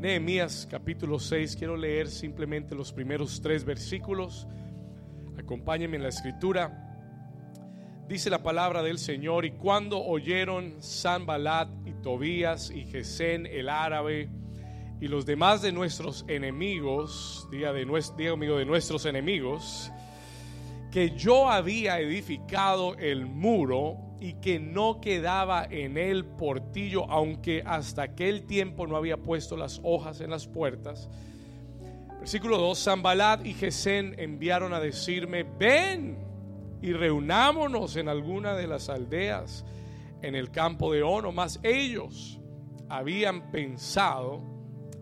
Nehemías capítulo 6, quiero leer simplemente los primeros tres versículos. Acompáñenme en la escritura. Dice la palabra del Señor, y cuando oyeron Sanbalat y Tobías y Gesén el árabe y los demás de nuestros enemigos, diga, de, diga amigo, de nuestros enemigos, que yo había edificado el muro y que no quedaba en él portillo, aunque hasta aquel tiempo no había puesto las hojas en las puertas. Versículo 2, Zambalat y Gesén enviaron a decirme, ven y reunámonos en alguna de las aldeas en el campo de Ono, mas ellos habían pensado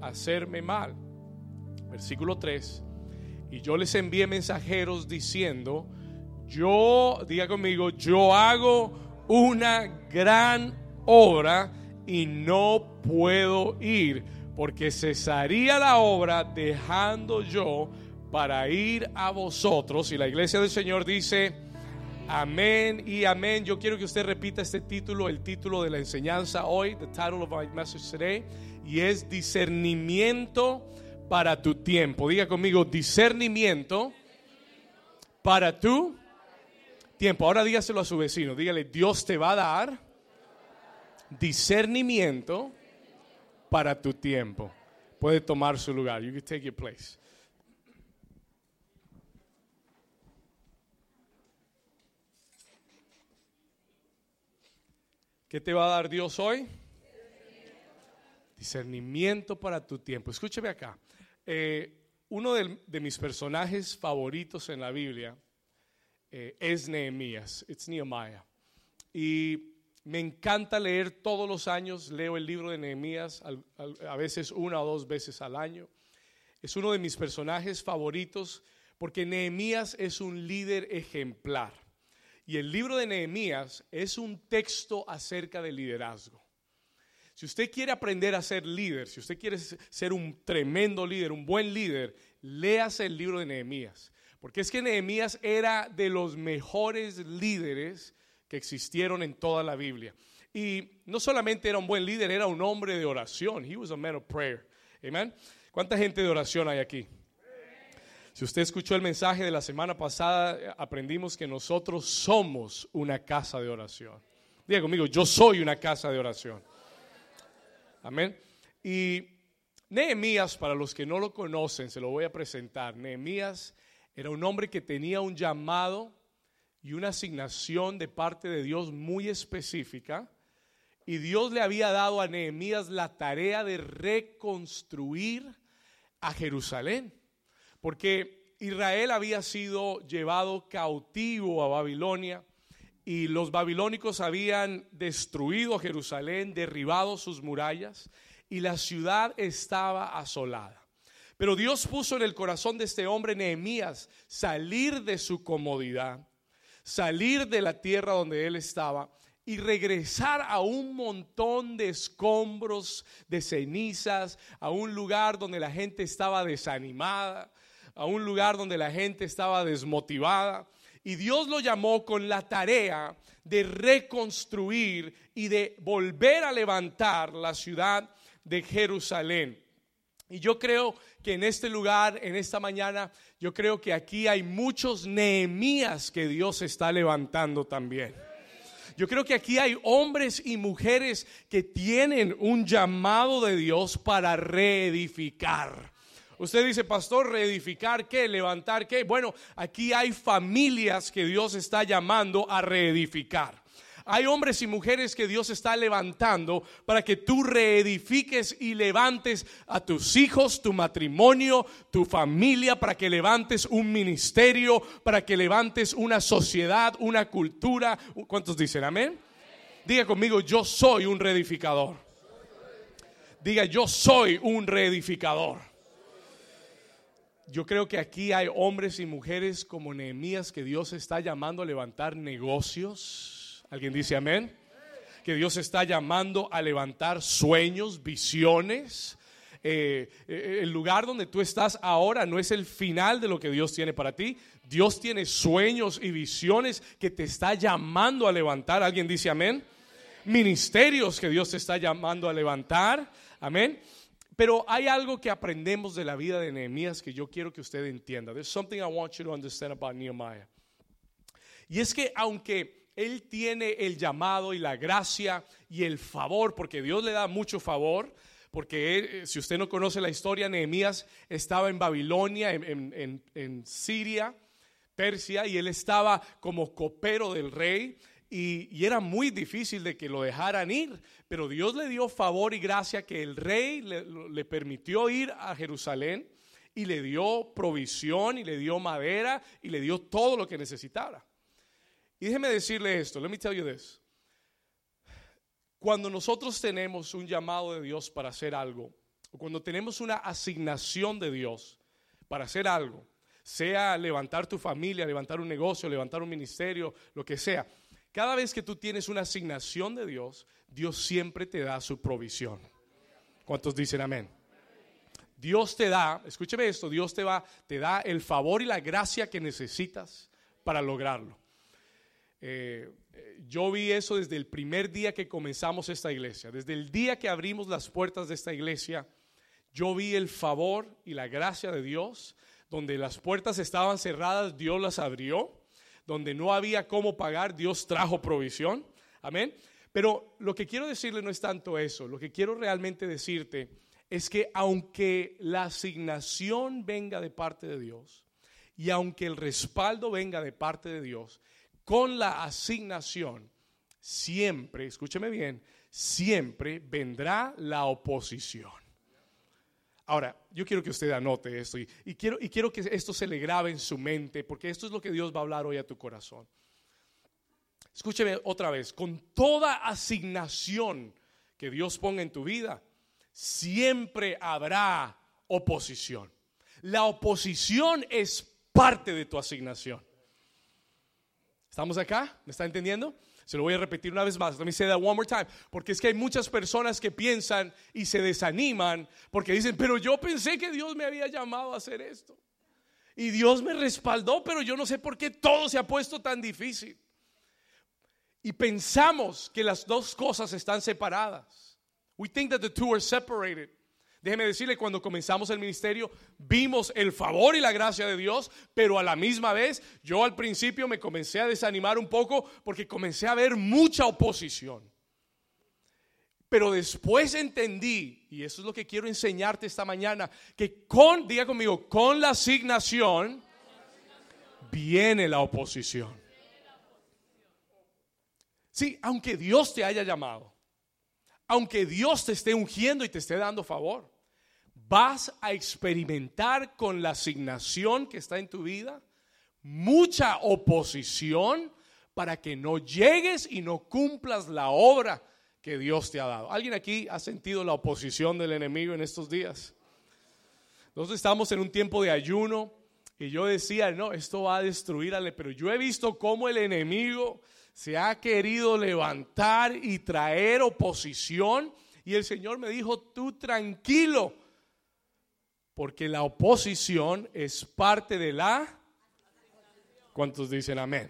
hacerme mal. Versículo 3, y yo les envié mensajeros diciendo, yo, diga conmigo, yo hago una gran obra y no puedo ir, porque cesaría la obra dejando yo para ir a vosotros. Y la iglesia del Señor dice, amén y amén. Yo quiero que usted repita este título, el título de la enseñanza hoy, the title of my message today, y es discernimiento para tu tiempo. Diga conmigo, discernimiento para tu tiempo. Ahora dígaselo a su vecino. Dígale, Dios te va a dar discernimiento para tu tiempo. Puede tomar su lugar. You can take your place. ¿Qué te va a dar Dios hoy? Discernimiento para tu tiempo. Escúcheme acá. Eh, uno de, mis personajes favoritos en la Biblia eh, es Nehemías, it's Nehemiah. Y me encanta leer todos los años, leo el libro de Nehemías, a veces una o dos veces al año. Es uno de mis personajes favoritos porque Nehemías es un líder ejemplar. Y el libro de Nehemías es un texto acerca de liderazgo. Si usted quiere aprender a ser líder, si usted quiere ser un tremendo líder, un buen líder, léase el libro de Nehemías. Porque es que Nehemías era de los mejores líderes que existieron en toda la Biblia. Y no solamente era un buen líder, era un hombre de oración. He was a man of prayer. Amen. ¿Cuánta gente de oración hay aquí? Si usted escuchó el mensaje de la semana pasada, aprendimos que nosotros somos una casa de oración. Diga conmigo, yo soy una casa de oración. Amén. Y Nehemías, para los que no lo conocen, se lo voy a presentar. Nehemías era un hombre que tenía un llamado y una asignación de parte de Dios muy específica. Y Dios le había dado a Nehemías la tarea de reconstruir a Jerusalén. Porque Israel había sido llevado cautivo a Babilonia y los babilónicos habían destruido Jerusalén, derribado sus murallas y la ciudad estaba asolada. Pero Dios puso en el corazón de este hombre Nehemías salir de su comodidad, salir de la tierra donde él estaba y regresar a un montón de escombros, de cenizas, a un lugar donde la gente estaba desanimada, a un lugar donde la gente estaba desmotivada y Dios lo llamó con la tarea de reconstruir y de volver a levantar la ciudad de Jerusalén. Y yo creo que en este lugar, en esta mañana, yo creo que aquí hay muchos Nehemías que Dios está levantando también. Yo creo que aquí hay hombres y mujeres que tienen un llamado de Dios para reedificar. Usted dice, pastor, reedificar qué, levantar qué. Bueno, aquí hay familias que Dios está llamando a reedificar. Hay hombres y mujeres que Dios está levantando para que tú reedifiques y levantes a tus hijos, tu matrimonio, tu familia, para que levantes un ministerio, para que levantes una sociedad, una cultura. ¿Cuántos dicen amén? Diga conmigo, yo soy un reedificador. Diga, yo soy un reedificador. Yo creo que aquí hay hombres y mujeres como Nehemías que Dios está llamando a levantar negocios. ¿Alguien dice amén? Que Dios está llamando a levantar sueños, visiones. Eh, eh, el lugar donde tú estás ahora no es el final de lo que Dios tiene para ti. Dios tiene sueños y visiones que te está llamando a levantar. ¿Alguien dice amén? Ministerios que Dios te está llamando a levantar. Amén Pero hay algo que aprendemos de la vida de Nehemías que yo quiero que usted entienda. There's something I want you to understand about Nehemiah. Y es que aunque él tiene el llamado y la gracia y el favor, porque Dios le da mucho favor, porque eh, si usted no conoce la historia, Nehemías estaba en Babilonia, en, Siria, Persia, y él estaba como copero del rey. Y, era muy difícil de que lo dejaran ir, pero Dios le dio favor y gracia que el rey le, le permitió ir a Jerusalén y le dio provisión y le dio madera y le dio todo lo que necesitara. Y déjeme decirle esto, let me tell you this. Cuando nosotros tenemos un llamado de Dios para hacer algo, o cuando tenemos una asignación de Dios para hacer algo, sea levantar tu familia, levantar un negocio, levantar un ministerio, lo que sea, cada vez que tú tienes una asignación de Dios, Dios siempre te da su provisión. ¿Cuántos dicen amén? Dios te da, escúcheme esto, Dios te va, te da el favor y la gracia que necesitas para lograrlo. Eh, yo vi eso desde el primer día que comenzamos esta iglesia, desde el día que abrimos las puertas de esta iglesia, yo vi el favor y la gracia de Dios, donde las puertas estaban cerradas, Dios las abrió, donde no había cómo pagar, Dios trajo provisión, amén. Pero lo que quiero decirle no es tanto eso, lo que quiero realmente decirte es que aunque la asignación venga de parte de Dios y aunque el respaldo venga de parte de Dios, con la asignación, siempre, escúcheme bien, siempre vendrá la oposición. Ahora, yo quiero que usted anote esto y, quiero, y quiero que esto se le grabe en su mente, porque esto es lo que Dios va a hablar hoy a tu corazón. Escúcheme otra vez, con toda asignación que Dios ponga en tu vida, siempre habrá oposición. La oposición es parte de tu asignación. ¿Estamos acá? ¿Me está entendiendo? Se lo voy a repetir una vez más. Let me say that one more time. Porque es que hay muchas personas que piensan y se desaniman porque dicen, pero yo pensé que Dios me había llamado a hacer esto. Y Dios me respaldó, pero yo no sé por qué todo se ha puesto tan difícil. Y pensamos que las dos cosas están separadas. We think that the two are separated. Déjeme decirle, cuando comenzamos el ministerio, vimos el favor y la gracia de Dios, pero a la misma vez yo al principio me comencé a desanimar un poco porque comencé a ver mucha oposición. Pero después entendí, y eso es lo que quiero enseñarte esta mañana, que con, diga conmigo, con la asignación viene la oposición. Sí, aunque Dios te haya llamado, aunque Dios te esté ungiendo y te esté dando favor, vas a experimentar con la asignación que está en tu vida mucha oposición para que no llegues y no cumplas la obra que Dios te ha dado. ¿Alguien aquí ha sentido la oposición del enemigo en estos días? Nosotros estamos en un tiempo de ayuno y yo decía, no, esto va a destruir ale, pero yo he visto cómo el enemigo se ha querido levantar y traer oposición. Y el Señor me dijo, tú tranquilo, porque la oposición es parte de la... ¿Cuántos dicen amén?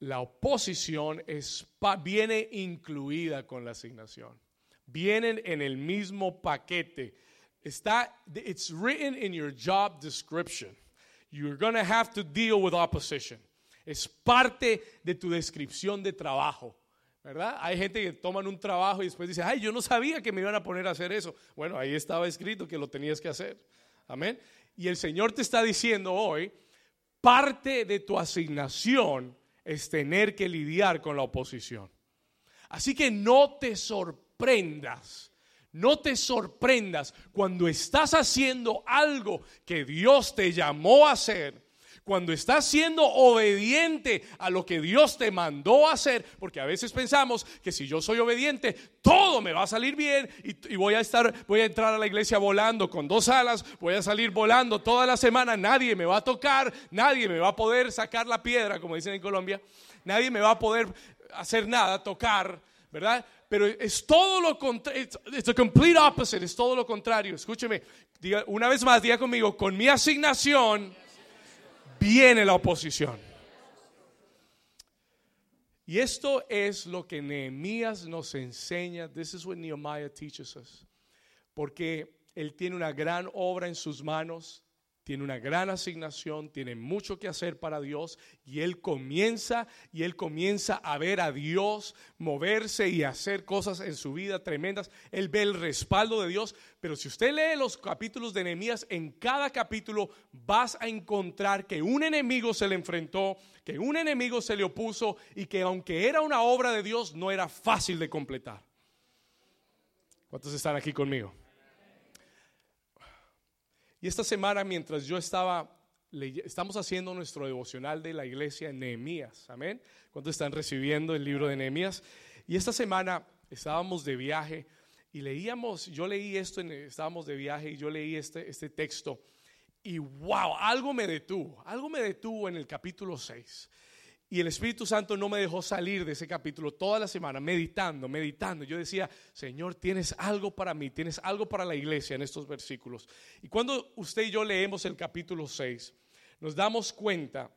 La oposición es, viene incluida con la asignación. Vienen en el mismo paquete. Está, it's written in your job description. You're going to have to deal with opposition. Es parte de tu descripción de trabajo. ¿Verdad? Hay gente que toman un trabajo y después dice, ay, yo no sabía que me iban a poner a hacer eso. Bueno, ahí estaba escrito que lo tenías que hacer. Amén. Y el Señor te está diciendo hoy, parte de tu asignación es tener que lidiar con la oposición. Así que no te sorprendas, no te sorprendas cuando estás haciendo algo que Dios te llamó a hacer cuando estás siendo obediente a lo que Dios te mandó hacer, porque a veces pensamos que si yo soy obediente, todo me va a salir bien y, voy a estar, voy a entrar a la iglesia volando con dos alas, voy a salir volando toda la semana, nadie me va a tocar, nadie me va a poder sacar la piedra, como dicen en Colombia, nadie me va a poder hacer nada, tocar, ¿verdad? Pero es todo lo contrario, es the complete opposite, es todo lo contrario. Escúcheme, una vez más, diga conmigo, con mi asignación viene la oposición. Y esto es lo que Nehemías nos enseña. This is what Nehemiah teaches us. porque Él tiene una gran obra en sus manos, tiene una gran asignación, tiene mucho que hacer para Dios y él comienza y él comienza a ver a Dios moverse y hacer cosas en su vida tremendas. Él ve el respaldo de Dios, pero si usted lee los capítulos de Nehemías, en cada capítulo vas a encontrar que un enemigo se le enfrentó, que un enemigo se le opuso y que aunque era una obra de Dios, no era fácil de completar. ¿Cuántos están aquí conmigo? Y esta semana, mientras yo estaba, estamos haciendo nuestro devocional de la iglesia en Nehemías, amén. ¿Cuántos están recibiendo el libro de Nehemías? Y esta semana estábamos de viaje y leíamos, yo leí esto, estábamos de viaje y yo leí este, este texto. Y wow, algo me detuvo, algo me detuvo en el capítulo 6. Y el Espíritu Santo no me dejó salir de ese capítulo toda la semana, meditando, meditando. Yo decía, Señor, tienes algo para mí, tienes algo para la iglesia en estos versículos. Y cuando usted y yo leemos el capítulo 6, nos damos cuenta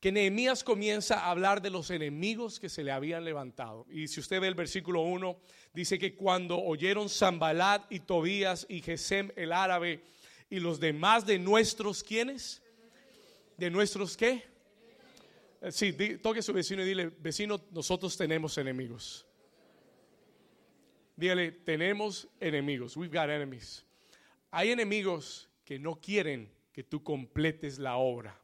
que Nehemías comienza a hablar de los enemigos que se le habían levantado. Y si usted ve el versículo 1, dice que cuando oyeron Zambalat y Tobías y Gesem el árabe y los demás de nuestros, ¿quiénes? ¿De nuestros qué? Eh, sí, toque a su vecino y dile, vecino, nosotros tenemos enemigos. Dígale, tenemos enemigos. We've got enemies. Hay enemigos que no quieren que tú completes la obra.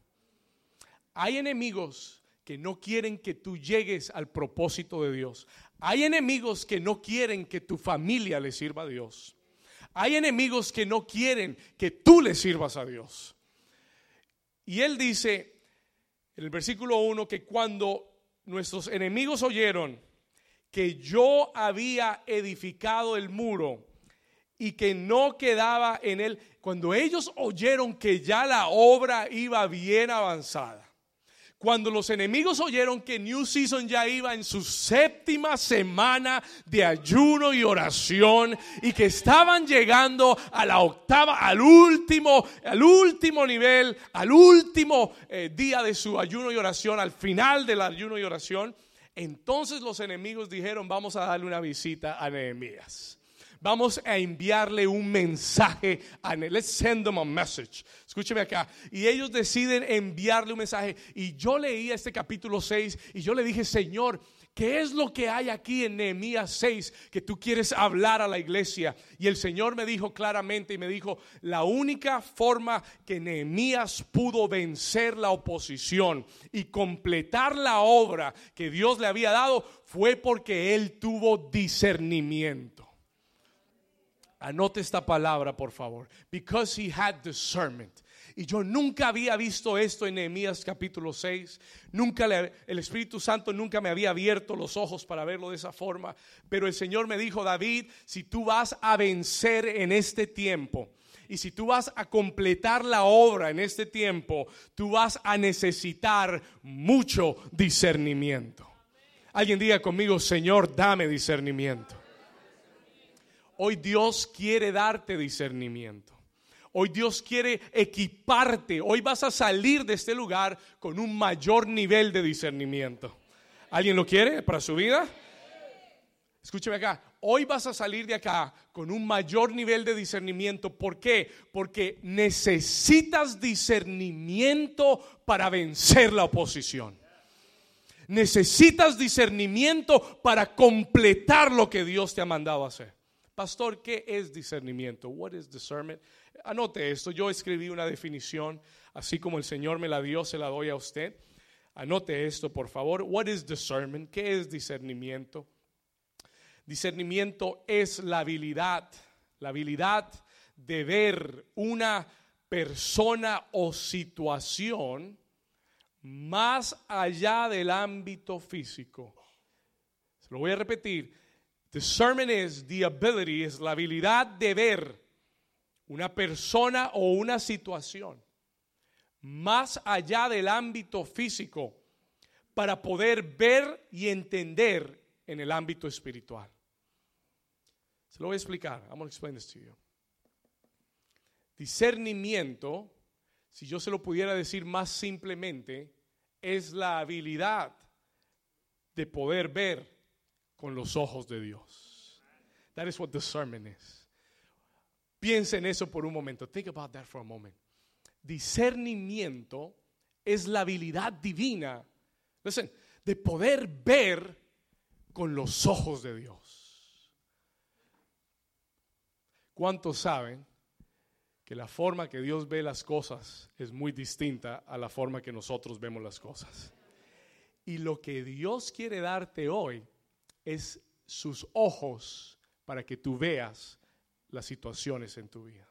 Hay enemigos que no quieren que tú llegues al propósito de Dios. Hay enemigos que no quieren que tu familia le sirva a Dios. Hay enemigos que no quieren que tú le sirvas a Dios. Y él dice, en el versículo 1 que cuando nuestros enemigos oyeron que yo había edificado el muro y que no quedaba en él, cuando ellos oyeron que ya la obra iba bien avanzada, cuando los enemigos oyeron que New Season ya iba en su séptima semana de ayuno y oración y que estaban llegando a la octava, al último, al último nivel, al último eh, día de su ayuno y oración, al final del ayuno y oración, entonces los enemigos dijeron, vamos a darle una visita a Nehemías vamos a enviarle un mensaje a. Let's send them a message. Escúcheme acá. Y ellos deciden enviarle un mensaje. Y yo leía este capítulo 6 y yo le dije, Señor, ¿Qué es lo que hay aquí en Nehemías 6 que tú quieres hablar a la iglesia? Y el Señor me dijo claramente y me dijo, la única forma que Nehemías pudo vencer la oposición y completar la obra que Dios le había dado fue porque él tuvo discernimiento. Anote esta palabra, por favor. Because he had discernment. Y yo nunca había visto esto en Nehemías capítulo 6. Nunca el Espíritu Santo nunca me había abierto los ojos para verlo de esa forma. Pero el Señor me dijo, David, si tú vas a vencer en este tiempo, y si tú vas a completar la obra en este tiempo, tú vas a necesitar mucho discernimiento. Alguien diga conmigo, Señor, dame discernimiento. Hoy Dios quiere darte discernimiento. Hoy Dios quiere equiparte. Hoy vas a salir de este lugar con un mayor nivel de discernimiento. ¿Alguien lo quiere para su vida? Escúcheme acá. Hoy vas a salir de acá con un mayor nivel de discernimiento. ¿Por qué? Porque necesitas discernimiento para vencer la oposición. Necesitas discernimiento para completar lo que Dios te ha mandado hacer. Pastor, ¿qué es discernimiento? What is discernment? Anote esto, yo escribí una definición, así como el Señor me la dio, se la doy a usted. Anote esto, por favor. What is discernment? ¿Qué es discernimiento? Discernimiento es la habilidad, la habilidad de ver una persona o situación más allá del ámbito físico. Se lo voy a repetir Discernment is the ability, es la habilidad de ver una persona o una situación más allá del ámbito físico para poder ver y entender en el ámbito espiritual. Se lo voy a explicar. I'm going to explain this to you. Discernimiento, si yo se lo pudiera decir más simplemente, es la habilidad de poder ver con los ojos de Dios. That is what discernment is. Piensa en eso por un momento. Think about that for a moment. Discernimiento es la habilidad divina, de poder ver con los ojos de Dios. ¿Cuántos saben que la forma que Dios ve las cosas es muy distinta a la forma que nosotros vemos las cosas? Y lo que Dios quiere darte hoy es sus ojos para que tú veas las situaciones en tu vida.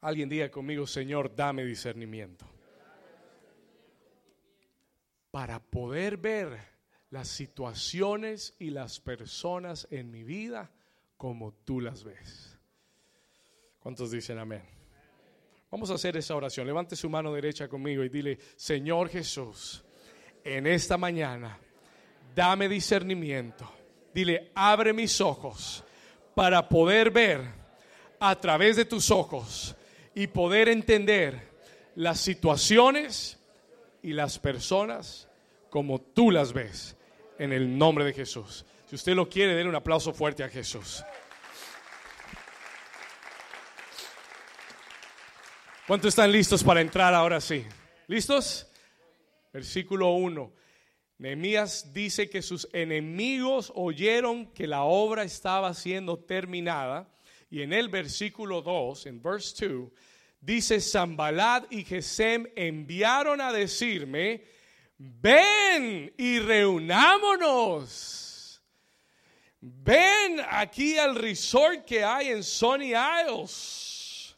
Alguien diga conmigo, Señor, dame discernimiento. Para poder ver las situaciones y las personas en mi vida como tú las ves. ¿Cuántos dicen amén? Vamos a hacer esa oración. Levante su mano derecha conmigo y dile, Señor Jesús, en esta mañana, dame discernimiento. Dile, abre mis ojos para poder ver a través de tus ojos y poder entender las situaciones y las personas como tú las ves en el nombre de Jesús. Si usted lo quiere, denle un aplauso fuerte a Jesús. ¿Cuántos están listos para entrar ahora sí? ¿Listos? Versículo 1. Nehemías dice que sus enemigos oyeron que la obra estaba siendo terminada y en el versículo 2, en verse 2, dice, Zambalad y Gesem enviaron a decirme, ven y reunámonos. Ven aquí al resort que hay en Sonny Isles.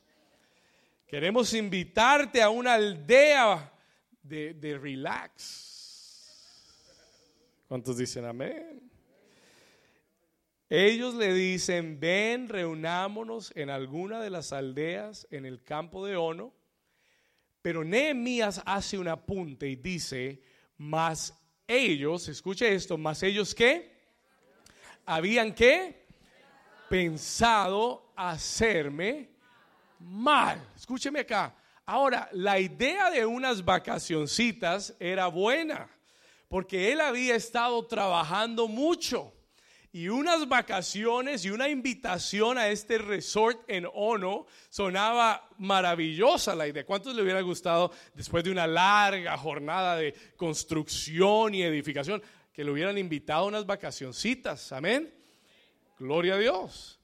Queremos invitarte a una aldea de, de relax. ¿Cuántos dicen amén? Ellos le dicen, ven, reunámonos en alguna de las aldeas en el campo de Ono. Pero Nehemías hace un apunte y dice, más ellos, escuche esto, más ellos qué? Habían qué? Pensado hacerme mal. Escúcheme acá. Ahora, la idea de unas vacacioncitas era buena, porque él había estado trabajando mucho y unas vacaciones y una invitación a este resort en Ono sonaba maravillosa la idea. ¿Cuántos le hubiera gustado después de una larga jornada de construcción y edificación que le hubieran invitado a unas vacacioncitas? Amén. Gloria a Dios.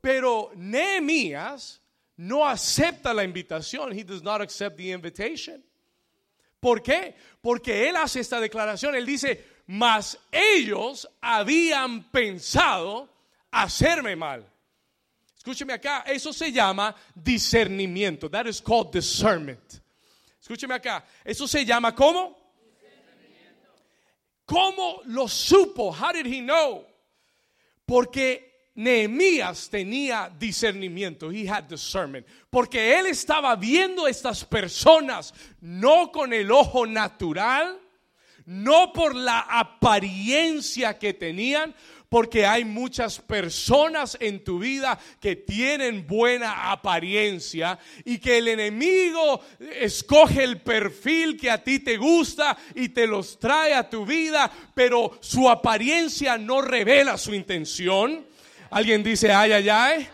Pero Nehemías no acepta la invitación. He does not accept the invitation. ¿Por qué? Porque él hace esta declaración. Él dice, mas ellos habían pensado hacerme mal. Escúcheme acá, eso se llama discernimiento. That is called discernment. Escúcheme acá, eso se llama ¿cómo? ¿Cómo lo supo? How did he know? Porque Nehemías tenía discernimiento, he had discernment, porque él estaba viendo a estas personas no con el ojo natural, no por la apariencia que tenían, porque hay muchas personas en tu vida que tienen buena apariencia y que el enemigo escoge el perfil que a ti te gusta y te los trae a tu vida, pero su apariencia no revela su intención. Alguien dice, ay, ay, ay.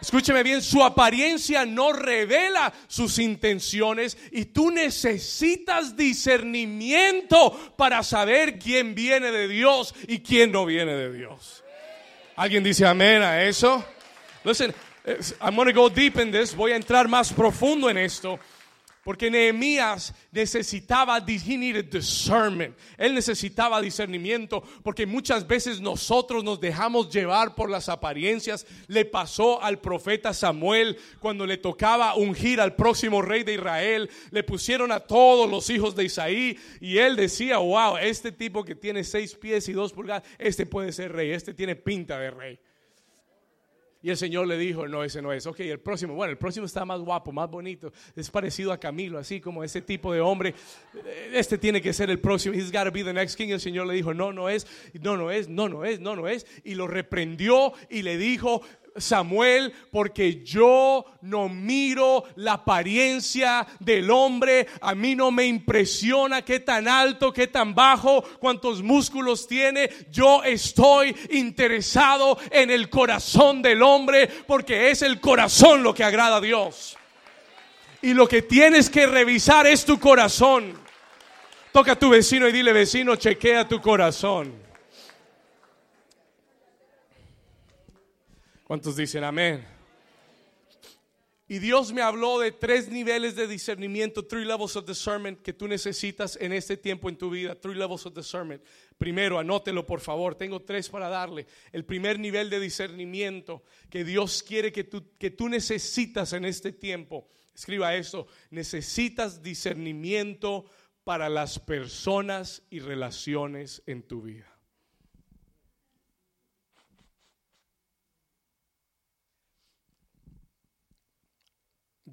Escúcheme bien, su apariencia no revela sus intenciones y tú necesitas discernimiento para saber quién viene de Dios y quién no viene de Dios. ¿Alguien dice amén a eso? Listen, I'm going to go deep in this, voy a entrar más profundo en esto. Porque Nehemías necesitaba, he needed discernment. Él necesitaba discernimiento porque muchas veces nosotros nos dejamos llevar por las apariencias. Le pasó al profeta Samuel cuando le tocaba ungir al próximo rey de Israel. Le pusieron a todos los hijos de Isaí y él decía, wow, este tipo que tiene seis pies y dos pulgadas, este puede ser rey, este tiene pinta de rey. Y el Señor le dijo, no, ese no es. Ok, el próximo, bueno, el próximo está más guapo, más bonito. Es parecido a Camilo, así como ese tipo de hombre. Este tiene que ser el próximo. He's got to be the next king. El Señor le dijo, no, no es, no, no es, no, no es, no, no es. Y lo reprendió y le dijo, Samuel, porque yo no miro la apariencia del hombre. A mí no me impresiona qué tan alto, qué tan bajo, cuántos músculos tiene. Yo estoy interesado en el corazón del hombre, porque es el corazón lo que agrada a Dios. Y lo que tienes que revisar es tu corazón. Toca a tu vecino y dile, vecino, chequea tu corazón. ¿Cuántos dicen amén? Y Dios me habló de tres niveles de discernimiento, three levels of discernment que tú necesitas en este tiempo en tu vida, three levels of discernment. Primero, anótelo por favor, tengo tres para darle. El primer nivel de discernimiento que Dios quiere que tú, que tú necesitas en este tiempo. Escriba eso, necesitas discernimiento para las personas y relaciones en tu vida.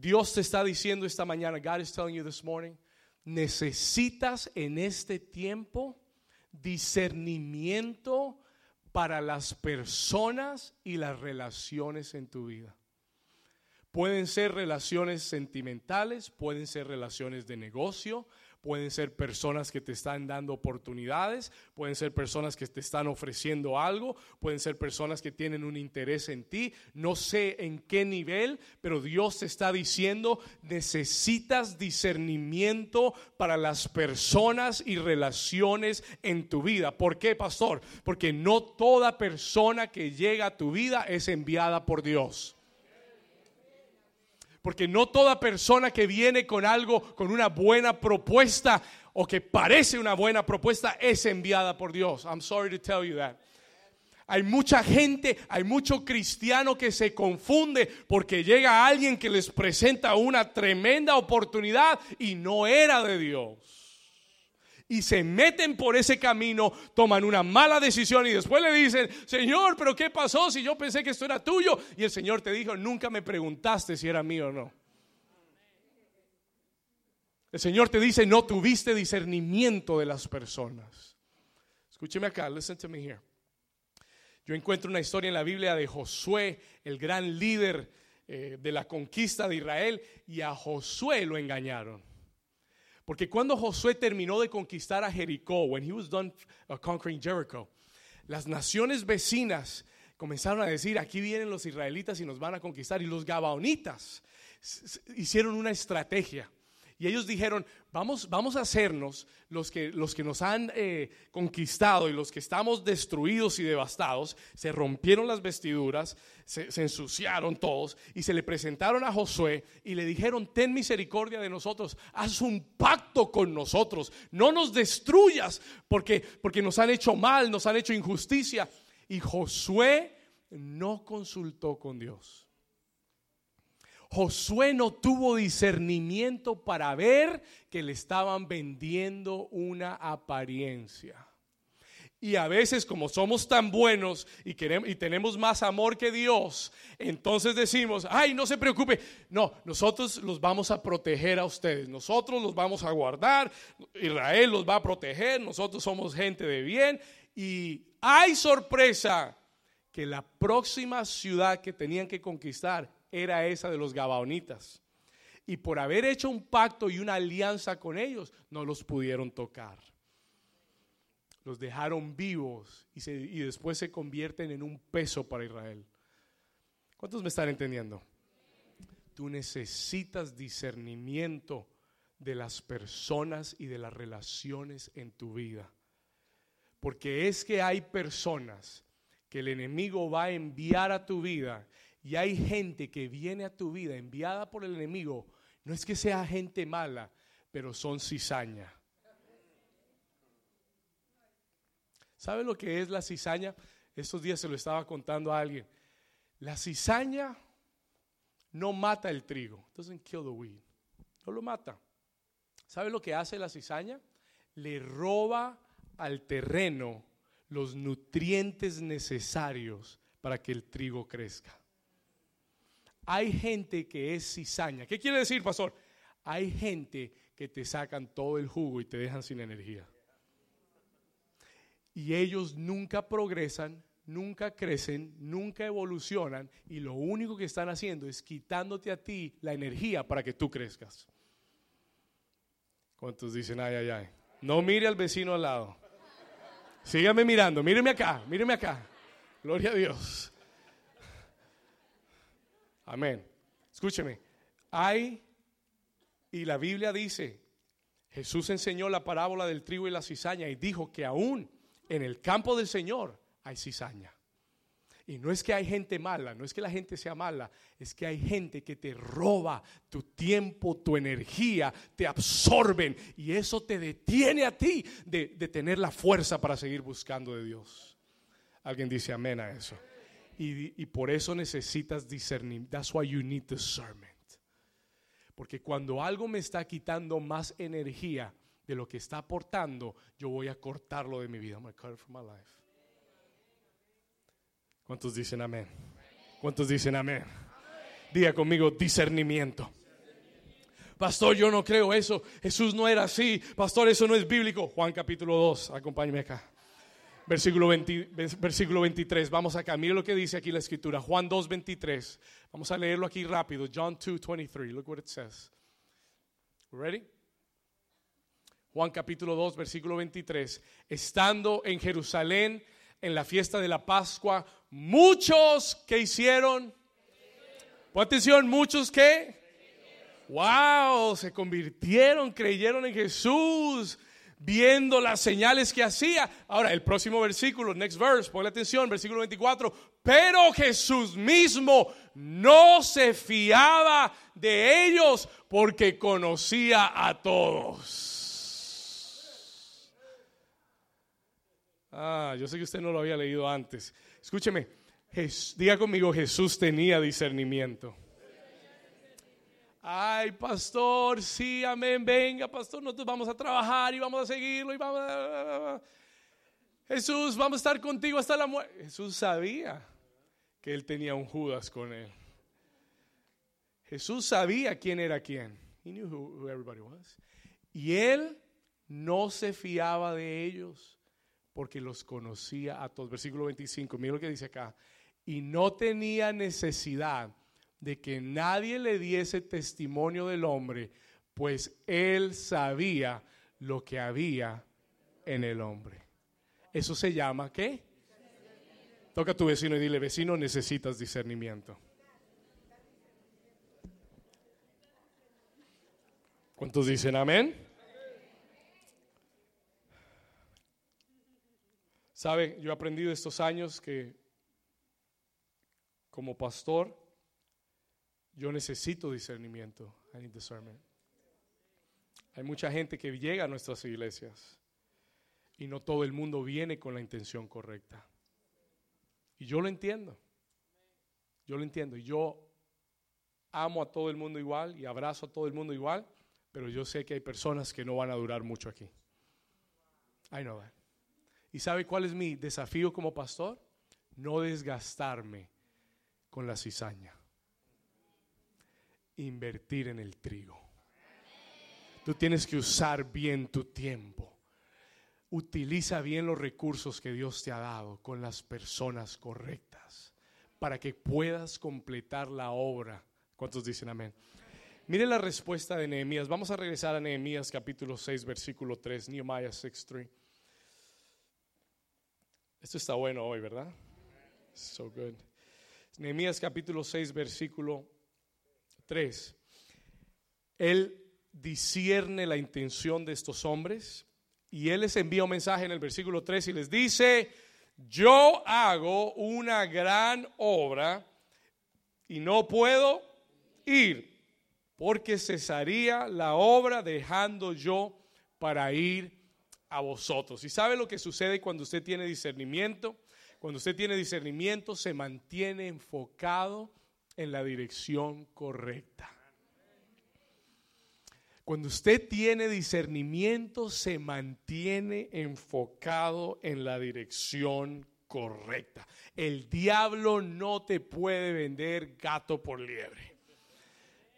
Dios te está diciendo esta mañana, God is telling you this morning, necesitas en este tiempo discernimiento para las personas y las relaciones en tu vida. Pueden ser relaciones sentimentales, pueden ser relaciones de negocio, pueden ser personas que te están dando oportunidades, pueden ser personas que te están ofreciendo algo, pueden ser personas que tienen un interés en ti. No sé en qué nivel, pero Dios te está diciendo, necesitas discernimiento para las personas y relaciones en tu vida. ¿Por qué, pastor? Porque no toda persona que llega a tu vida es enviada por Dios. Porque no toda persona que viene con algo, con una buena propuesta o que parece una buena propuesta es enviada por Dios. I'm sorry to tell you that. Hay mucha gente, hay mucho cristiano que se confunde porque llega alguien que les presenta una tremenda oportunidad y no era de Dios y se meten por ese camino, toman una mala decisión y después le dicen, Señor, pero ¿qué pasó si yo pensé que esto era tuyo? Y el Señor te dijo, nunca me preguntaste si era mío o no. El Señor te dice, no tuviste discernimiento de las personas. Escúcheme acá, listen to me here. Yo encuentro una historia en la Biblia de Josué, el gran líder eh, de la conquista de Israel, y a Josué lo engañaron. Porque cuando Josué terminó de conquistar a Jericó, when he was done uh, conquering Jericho, las naciones vecinas comenzaron a decir, aquí vienen los israelitas y nos van a conquistar. Y los gabaonitas hicieron una estrategia. Y ellos dijeron, vamos, vamos a hacernos los que, los que nos han eh, conquistado y los que estamos destruidos y devastados, se rompieron las vestiduras, se, se, ensuciaron todos y se le presentaron a Josué y le dijeron, ten misericordia de nosotros, haz un pacto con nosotros, no nos destruyas porque, porque nos han hecho mal, nos han hecho injusticia. Y Josué no consultó con Dios. Josué no tuvo discernimiento para ver que le estaban vendiendo una apariencia. Y a veces como somos tan buenos y, queremos, y tenemos más amor que Dios, entonces decimos, ay, no se preocupe. No, nosotros los vamos a proteger a ustedes. Nosotros los vamos a guardar. Israel los va a proteger. Nosotros somos gente de bien. Y hay sorpresa que la próxima ciudad que tenían que conquistar era esa de los Gabaonitas. Y por haber hecho un pacto y una alianza con ellos, no los pudieron tocar. Los dejaron vivos y, y después se convierten en un peso para Israel. ¿Cuántos me están entendiendo? Tú necesitas discernimiento de las personas y de las relaciones en tu vida. Porque es que hay personas que el enemigo va a enviar a tu vida y hay gente que viene a tu vida enviada por el enemigo. No es que sea gente mala, pero son cizaña. ¿Sabe lo que es la cizaña? Estos días se lo estaba contando a alguien. La cizaña no mata el trigo. Doesn't kill the wheat. No lo mata. ¿Sabe lo que hace la cizaña? Le roba al terreno los nutrientes necesarios para que el trigo crezca. Hay gente que es cizaña. ¿Qué quiere decir, pastor? Hay gente que te sacan todo el jugo y te dejan sin energía. Y ellos nunca progresan, nunca crecen, nunca evolucionan y lo único que están haciendo es quitándote a ti la energía para que tú crezcas. ¿Cuántos dicen, ay, ay, ay? No mire al vecino al lado. Sígame mirando, míreme acá, míreme acá. Gloria a Dios. Amén. Escúcheme, hay, y la Biblia dice, Jesús enseñó la parábola del trigo y la cizaña y dijo que aún en el campo del Señor hay cizaña. Y no es que hay gente mala, no es que la gente sea mala, es que hay gente que te roba tu tiempo, tu energía, te absorben y eso te detiene a ti de, tener la fuerza para seguir buscando de Dios. Alguien dice amén a eso. Y, y por eso necesitas discernir. That's why you need discernment. Porque cuando algo me está quitando más energía de lo que está aportando, yo voy a cortarlo de mi vida. I'm going cut it from my life. ¿Cuántos dicen amén? ¿Cuántos dicen amén? Diga conmigo discernimiento. Pastor, yo no creo eso. Jesús no era así. Pastor, eso no es bíblico. Juan capítulo 2, acompáñeme acá. Versículo, versículo 23. Vamos acá. Mire lo que dice aquí la escritura. Juan 2, 23. Vamos a leerlo aquí rápido. John 2, 23. Look what it says. Ready? Juan capítulo 2, versículo 23. Estando en Jerusalén en la fiesta de la Pascua, muchos que hicieron. Pon atención, muchos que. Wow, se convirtieron, creyeron en Jesús viendo las señales que hacía. Ahora, el próximo versículo, next verse, ponle atención, versículo 24. Pero Jesús mismo no se fiaba de ellos porque conocía a todos. Ah, yo sé que usted no lo había leído antes. Escúcheme, diga conmigo, Jesús tenía discernimiento. Ay, pastor, sí, amén, venga, pastor, nosotros vamos a trabajar y vamos a seguirlo y vamos. Jesús, vamos a estar contigo hasta la muerte. Jesús sabía que él tenía un Judas con él. Jesús sabía quién era quién. He knew who, everybody was. Y él no se fiaba de ellos porque los conocía a todos. Versículo 25, mira lo que dice acá. Y no tenía necesidad de que nadie le diese testimonio del hombre, pues él sabía lo que había en el hombre. Eso se llama ¿qué? Toca a tu vecino y dile, vecino, necesitas discernimiento. ¿Cuántos dicen amén? Sabe, yo he aprendido estos años que como pastor yo necesito discernimiento. Hay mucha gente que llega a nuestras iglesias y no todo el mundo viene con la intención correcta. Y yo lo entiendo. Yo lo entiendo. Yo amo a todo el mundo igual y abrazo a todo el mundo igual, pero yo sé que hay personas que no van a durar mucho aquí. I know that. ¿Y sabe cuál es mi desafío como pastor? No desgastarme con la cizaña invertir en el trigo. Tú tienes que usar bien tu tiempo. Utiliza bien los recursos que Dios te ha dado con las personas correctas para que puedas completar la obra. ¿Cuántos dicen amén? Mire la respuesta de Nehemías. Vamos a regresar a Nehemías capítulo 6, versículo 3, Nehemiah 6, 3. Esto está bueno hoy, ¿verdad? So good. Nehemías capítulo 6, versículo 3. Él discierne la intención de estos hombres y él les envía un mensaje en el versículo 3 y les dice, yo hago una gran obra y no puedo ir porque cesaría la obra dejando yo para ir a vosotros. ¿Y sabe lo que sucede cuando usted tiene discernimiento? Cuando usted tiene discernimiento se mantiene enfocado en la dirección correcta. Cuando usted tiene discernimiento, se mantiene enfocado en la dirección correcta. El diablo no te puede vender gato por liebre.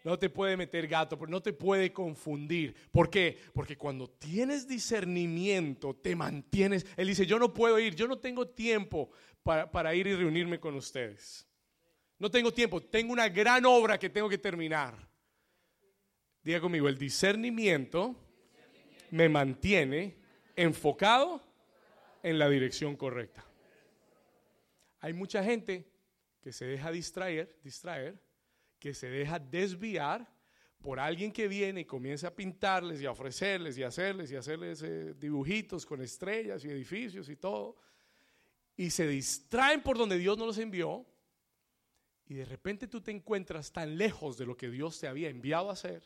No te puede meter gato, no te puede confundir. ¿Por qué? Porque cuando tienes discernimiento, te mantienes. Él dice, yo no puedo ir, yo no tengo tiempo para, para ir y reunirme con ustedes. No tengo tiempo, tengo una gran obra que tengo que terminar. Diga conmigo, el discernimiento me mantiene enfocado en la dirección correcta. Hay mucha gente que se deja distraer, distraer, que se deja desviar por alguien que viene y comienza a pintarles y a ofrecerles y a hacerles y hacerles eh, dibujitos con estrellas y edificios y todo. Y se distraen por donde Dios no los envió. Y de repente tú te encuentras tan lejos de lo que Dios te había enviado a hacer.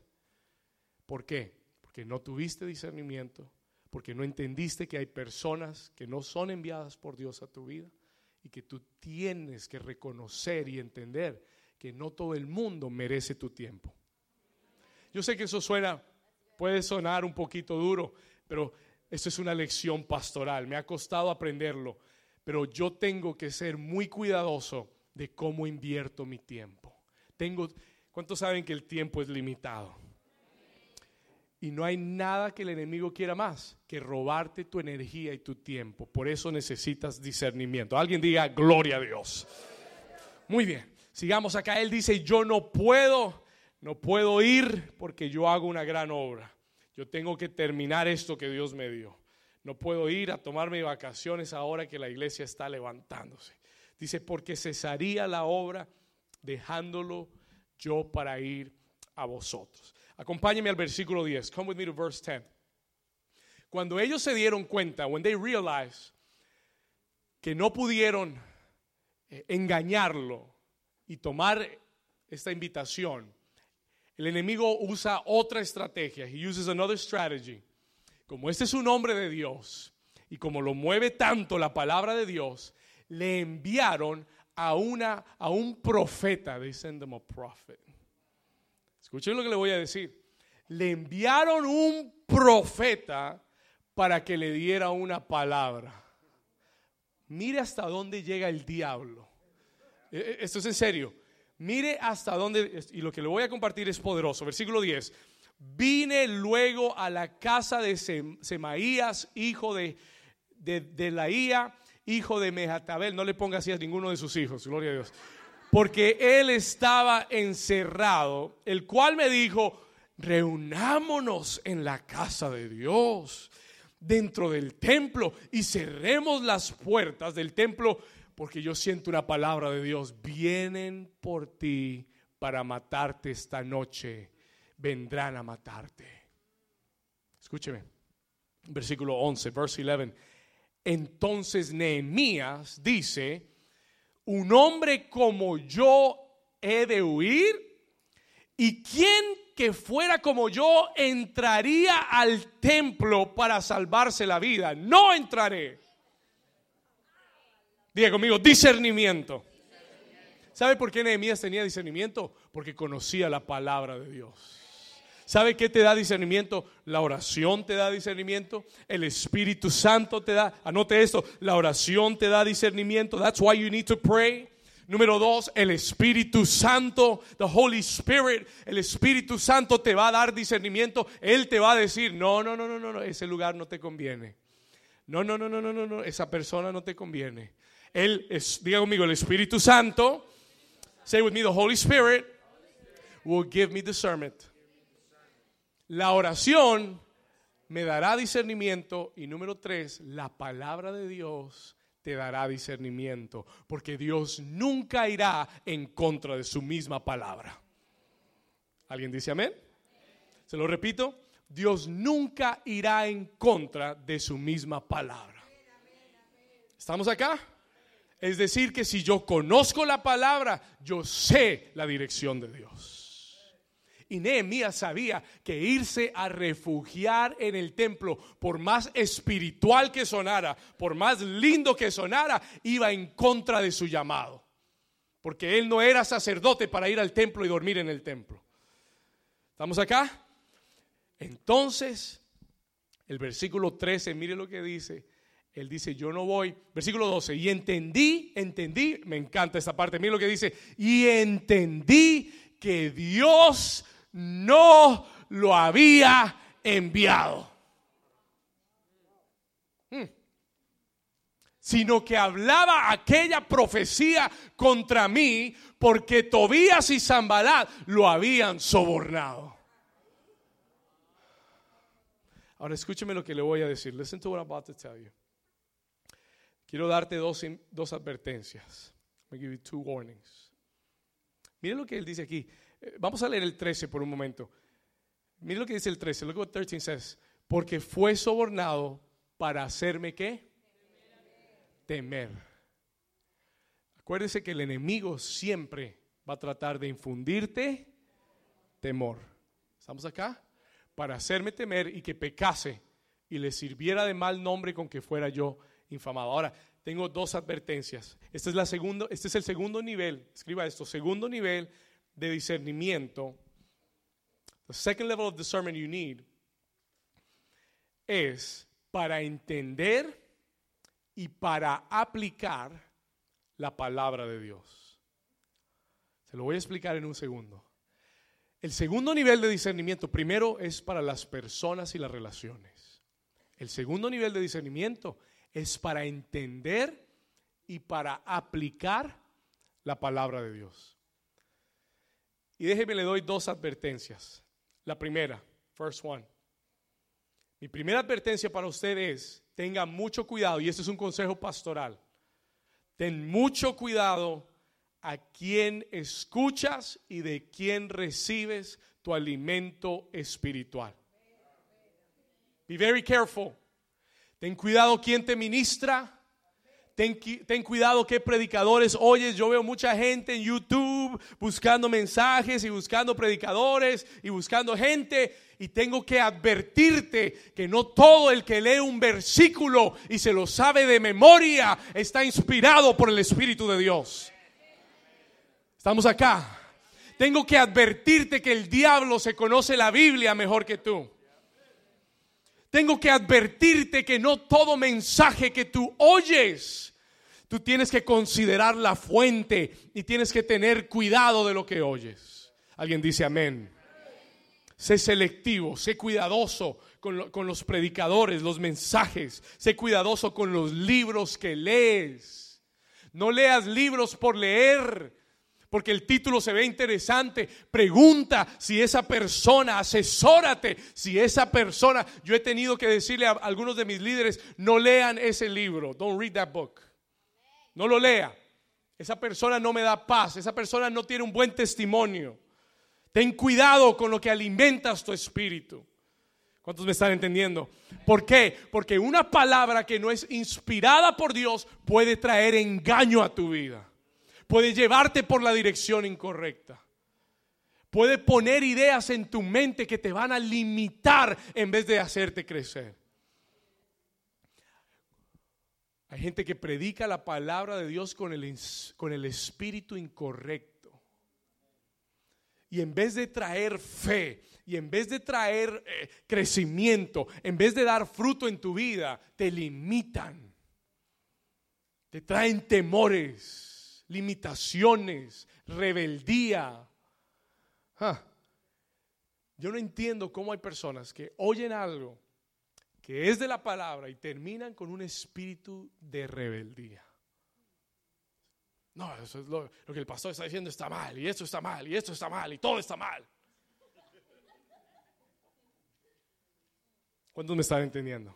¿Por qué? Porque no tuviste discernimiento, porque no entendiste que hay personas que no son enviadas por Dios a tu vida y que tú tienes que reconocer y entender que no todo el mundo merece tu tiempo. Yo sé que eso suena, puede sonar un poquito duro, pero esto es una lección pastoral. Me ha costado aprenderlo, pero yo tengo que ser muy cuidadoso de cómo invierto mi tiempo. Tengo, ¿cuántos saben que el tiempo es limitado? Y no hay nada que el enemigo quiera más que robarte tu energía y tu tiempo. Por eso necesitas discernimiento. Alguien diga, gloria a Dios. Muy bien, sigamos acá. Él dice, yo no puedo, no puedo ir porque yo hago una gran obra. Yo tengo que terminar esto que Dios me dio. No puedo ir a tomarme vacaciones ahora que la iglesia está levantándose. Dice, porque cesaría la obra dejándolo yo para ir a vosotros. Acompáñeme al versículo 10. Come with me to verse 10. Cuando ellos se dieron cuenta, when they realized que no pudieron eh, engañarlo y tomar esta invitación, el enemigo usa otra estrategia. He uses another strategy. Como este es un hombre de Dios y como lo mueve tanto la palabra de Dios, le enviaron a, una, a un profeta. They send them a prophet. Escuchen lo que le voy a decir. Le enviaron un profeta para que le diera una palabra. Mire hasta dónde llega el diablo. E, e, esto es en serio. Mire hasta dónde, y lo que le voy a compartir es poderoso. Versículo 10. Vine luego a la casa de Semaías, hijo de, de, de Laía, hijo de Mejatabel. No le ponga así a ninguno de sus hijos, gloria a Dios porque él estaba encerrado, el cual me dijo, reunámonos en la casa de Dios, dentro del templo, y cerremos las puertas del templo, porque yo siento una palabra de Dios, vienen por ti para matarte esta noche, vendrán a matarte. Escúcheme, versículo 11, verse 11. Entonces Nehemías dice, un hombre como yo he de huir? ¿Y quién que fuera como yo entraría al templo para salvarse la vida? No entraré. Diga conmigo, discernimiento. ¿Sabe por qué Nehemías tenía discernimiento? Porque conocía la palabra de Dios. ¿Sabe qué te da discernimiento? La oración te da discernimiento. El Espíritu Santo te da, anote esto, la oración te da discernimiento. That's why you need to pray. Número dos, el Espíritu Santo, the Holy Spirit, el Espíritu Santo te va a dar discernimiento. Él te va a decir, no, no, no, no, no, ese lugar no te conviene. No, no, no, no, no, no, no, esa persona no te conviene. Él diga conmigo, el Espíritu Santo, say with me, the Holy Spirit will give me discernment. La oración me dará discernimiento y número tres, la palabra de Dios te dará discernimiento, porque Dios nunca irá en contra de su misma palabra. ¿Alguien dice amén? Se lo repito, Dios nunca irá en contra de su misma palabra. ¿Estamos acá? Es decir, que si yo conozco la palabra, yo sé la dirección de Dios. Y Nehemías sabía que irse a refugiar en el templo, por más espiritual que sonara, por más lindo que sonara, iba en contra de su llamado. Porque él no era sacerdote para ir al templo y dormir en el templo. ¿Estamos acá? Entonces, el versículo 13, mire lo que dice. Él dice, yo no voy. Versículo 12, y entendí, entendí, me encanta esta parte, mire lo que dice, y entendí que Dios no lo había enviado. Hmm. Sino que hablaba aquella profecía contra mí porque Tobías y Zambalat lo habían sobornado. Ahora escúcheme lo que le voy a decir. Listen to what I'm about to tell you. Quiero darte dos, dos advertencias. I'm give you two warnings. Miren lo que él dice aquí. Vamos a leer el 13 por un momento. Miren lo que dice el 13. Look what 13 says. Porque fue sobornado para hacerme qué? Temer. Acuérdese que el enemigo siempre va a tratar de infundirte temor. ¿Estamos acá? Para hacerme temer y que pecase y le sirviera de mal nombre con que fuera yo infamado. Ahora, tengo dos advertencias. Este es, la segundo, este es el segundo nivel, escriba esto, segundo nivel de discernimiento. The second level of discernment you need es para entender y para aplicar la palabra de Dios. Se lo voy a explicar en un segundo. El segundo nivel de discernimiento, primero es para las personas y las relaciones. El segundo nivel de discernimiento es para entender y para aplicar la palabra de Dios. Y déjeme le doy dos advertencias. La primera, first one. Mi primera advertencia para usted es, tenga mucho cuidado, y este es un consejo pastoral, ten mucho cuidado a quién escuchas y de quién recibes tu alimento espiritual. Be very careful. Ten cuidado quién te ministra. Ten, ten, cuidado qué predicadores oyes. Yo veo mucha gente en YouTube buscando mensajes y buscando predicadores y buscando gente. Y tengo que advertirte que no todo el que lee un versículo y se lo sabe de memoria está inspirado por el Espíritu de Dios. Estamos acá. Tengo que advertirte que el diablo se conoce la Biblia mejor que tú. Tengo que advertirte que no todo mensaje que tú oyes, tú tienes que considerar la fuente y tienes que tener cuidado de lo que oyes. Alguien dice amén. Sé selectivo, sé cuidadoso con, con, los predicadores, los mensajes. Sé cuidadoso con los libros que lees. No leas libros por leer porque el título se ve interesante. Pregunta si esa persona, asesórate si esa persona, yo he tenido que decirle a algunos de mis líderes, no lean ese libro, don't read that book. No lo lea. Esa persona no me da paz, esa persona no tiene un buen testimonio. Ten cuidado con lo que alimentas tu espíritu. ¿Cuántos me están entendiendo? ¿Por qué? Porque una palabra que no es inspirada por Dios puede traer engaño a tu vida puede llevarte por la dirección incorrecta. Puede poner ideas en tu mente que te van a limitar en vez de hacerte crecer. Hay gente que predica la palabra de Dios con el, con el espíritu incorrecto. Y en vez de traer fe, y en vez de traer eh, crecimiento, en vez de dar fruto en tu vida, te limitan. Te traen temores limitaciones, rebeldía. Yo no entiendo cómo hay personas que oyen algo que es de la palabra y terminan con un espíritu de rebeldía. No, eso es lo, lo, que el pastor está diciendo está mal, y esto está mal, y esto está mal, y todo está mal. ¿Cuántos me están entendiendo?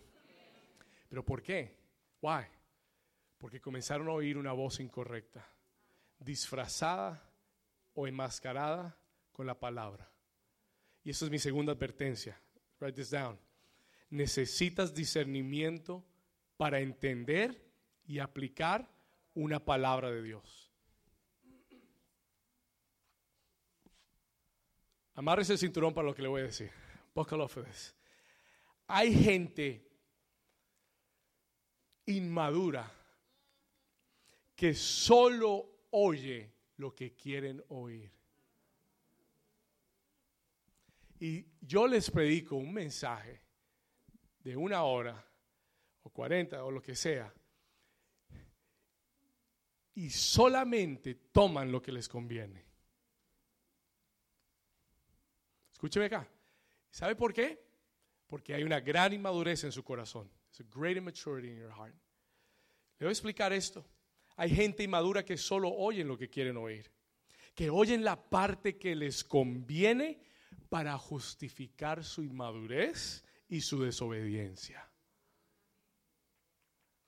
¿Pero por qué? Why? Porque comenzaron a oír una voz incorrecta disfrazada o enmascarada con la palabra. Y esa es mi segunda advertencia. Write this down. Necesitas discernimiento para entender y aplicar una palabra de Dios. Amarres el cinturón para lo que le voy a decir. Hay gente inmadura que solo oye lo que quieren oír. Y yo les predico un mensaje de una hora o cuarenta o lo que sea. Y solamente toman lo que les conviene. Escúcheme acá. ¿Sabe por qué? Porque hay una gran inmadurez en su corazón. It's a great immaturity in your heart. Le voy a explicar esto. Hay gente inmadura que solo oyen lo que quieren oír, que oyen la parte que les conviene para justificar su inmadurez y su desobediencia.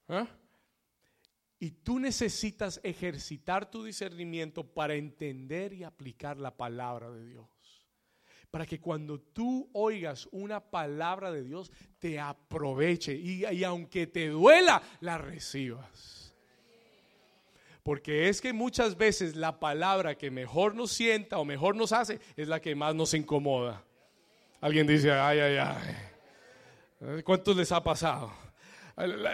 ¿Ah? Y tú necesitas ejercitar tu discernimiento para entender y aplicar la palabra de Dios. Para que cuando tú oigas una palabra de Dios, te aproveche y, y aunque te duela, la recibas. Porque es que muchas veces la palabra que mejor nos sienta o mejor nos hace es la que más nos incomoda. Alguien dice, ay, ay, ay. ¿Cuántos les ha pasado?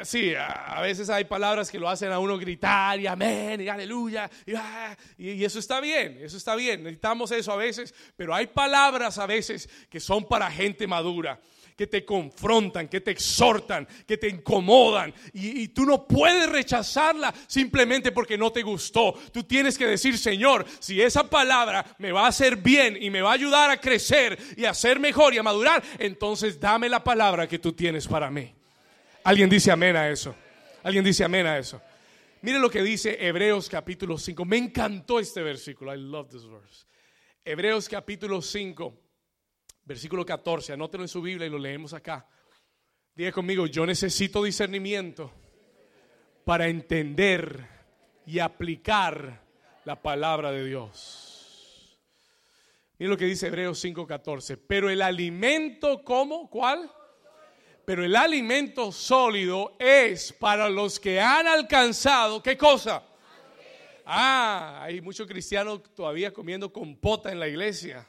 Sí, a veces hay palabras que lo hacen a uno gritar y amén y aleluya ah, y, y, eso está bien, eso está bien, necesitamos eso a veces, pero hay palabras a veces que son para gente madura que te confrontan, que te exhortan, que te incomodan. Y, tú no puedes rechazarla simplemente porque no te gustó. Tú tienes que decir, Señor, si esa palabra me va a hacer bien y me va a ayudar a crecer y a ser mejor y a madurar, entonces dame la palabra que tú tienes para mí. Alguien dice amén a eso. Alguien dice amén a eso. Mire lo que dice Hebreos capítulo 5. Me encantó este versículo. I love this verse. Hebreos capítulo 5, versículo 14. Anótelo en su Biblia y lo leemos acá. Diga conmigo, yo necesito discernimiento para entender y aplicar la palabra de Dios. Mire lo que dice Hebreos 5:14. Pero el alimento, ¿cómo? ¿Cuál? Pero el alimento sólido es para los que han alcanzado, ¿qué cosa? Ah, hay muchos cristianos todavía comiendo compota en la iglesia.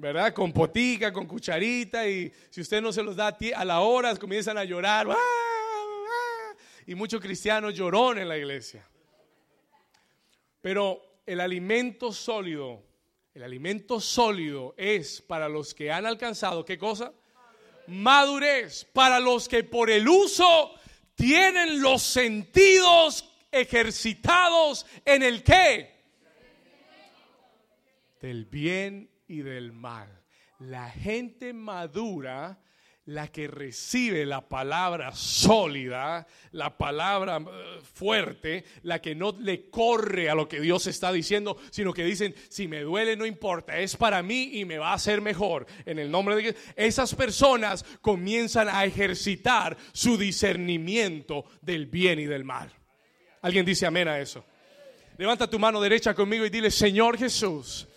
¿Verdad? Con potica, con cucharita y si usted no se los da a la hora comienzan a llorar. Y muchos cristianos llorón en la iglesia. Pero el alimento sólido, el alimento sólido es para los que han alcanzado, ¿qué cosa? madurez para los que por el uso tienen los sentidos ejercitados en el qué? Del bien y del mal. La gente madura la que recibe la palabra sólida, la palabra eh, fuerte, la que no le corre a lo que Dios está diciendo, sino que dicen, si me duele no importa, es para mí y me va a hacer mejor. En el nombre de Dios, esas personas comienzan a ejercitar su discernimiento del bien y del mal. ¿Alguien dice amén a eso? Levanta tu mano derecha conmigo y dile, Señor Jesús,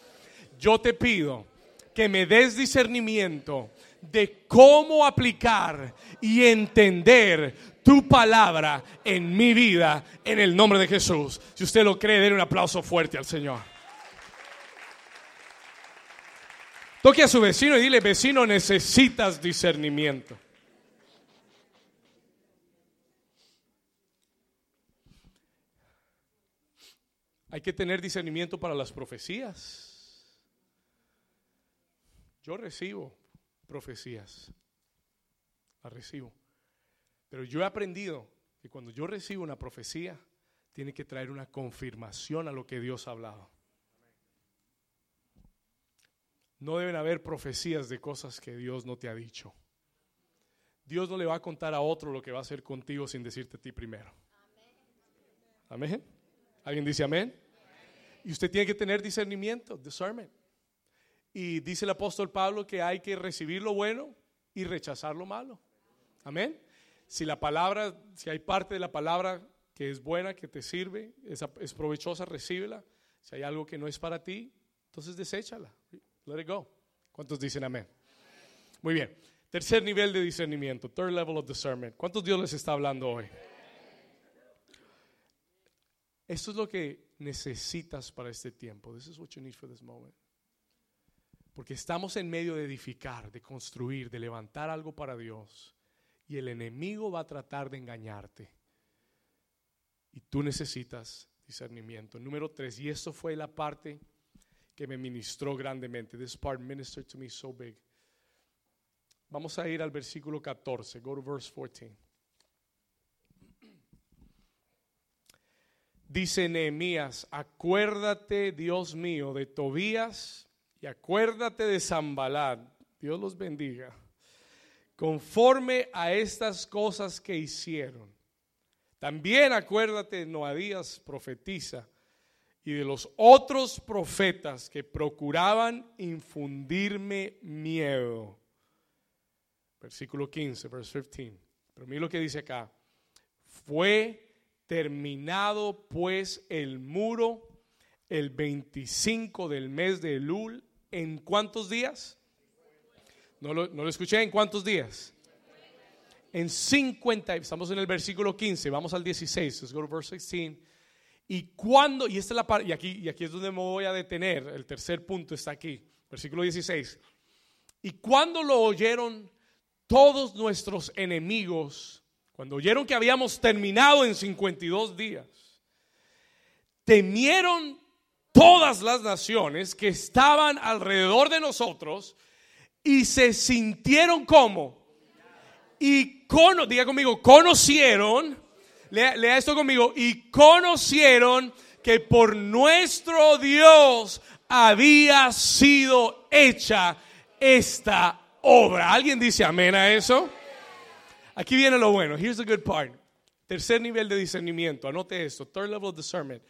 yo te pido que me des discernimiento de cómo aplicar y entender tu palabra en mi vida en el nombre de Jesús. Si usted lo cree, den un aplauso fuerte al Señor. Toque a su vecino y dile, vecino, necesitas discernimiento. Hay que tener discernimiento para las profecías. Yo recibo profecías. Las recibo. Pero yo he aprendido que cuando yo recibo una profecía, tiene que traer una confirmación a lo que Dios ha hablado. No deben haber profecías de cosas que Dios no te ha dicho. Dios no le va a contar a otro lo que va a hacer contigo sin decirte a ti primero. Amén. ¿Alguien dice amén? Y usted tiene que tener discernimiento, discernment. Y dice el apóstol Pablo que hay que recibir lo bueno y rechazar lo malo. Amén. Si la palabra, si hay parte de la palabra que es buena, que te sirve, es, es provechosa, recíbela. Si hay algo que no es para ti, entonces deséchala. Let it go. ¿Cuántos dicen amén? Muy bien. Tercer nivel de discernimiento, third level of discernment. ¿Cuántos Dios les está hablando hoy? Esto es lo que necesitas para este tiempo. This is what you need for this moment. Porque estamos en medio de edificar, de construir, de levantar algo para Dios. Y el enemigo va a tratar de engañarte. Y tú necesitas discernimiento. Número tres, y esto fue la parte que me ministró grandemente. This part ministered to me so big. Vamos a ir al versículo 14. Go to verse 14. Dice Nehemías, acuérdate, Dios mío, de Tobías y acuérdate de Zambalat, Dios los bendiga, conforme a estas cosas que hicieron. También acuérdate de Noadías, profetiza, y de los otros profetas que procuraban infundirme miedo. Versículo 15, verse 15. Pero mira lo que dice acá. Fue terminado pues el muro el 25 del mes de Elul. ¿En cuántos días? No lo, escuché. ¿En cuántos días? En 50. Estamos en el versículo 15. Vamos al 16. Let's go to verse 16. Y cuando, y esta es la y aquí, y aquí es donde me voy a detener, el tercer punto está aquí, versículo 16. Y cuando lo oyeron todos nuestros enemigos, cuando oyeron que habíamos terminado en 52 días, temieron todas las naciones que estaban alrededor de nosotros y se sintieron como y con, diga conmigo, conocieron Lea, esto conmigo. Y conocieron que por nuestro Dios había sido hecha esta obra. ¿Alguien dice amén a eso? Aquí viene lo bueno. Here's the good part. Tercer nivel de discernimiento. Anote esto. Third level of discernment.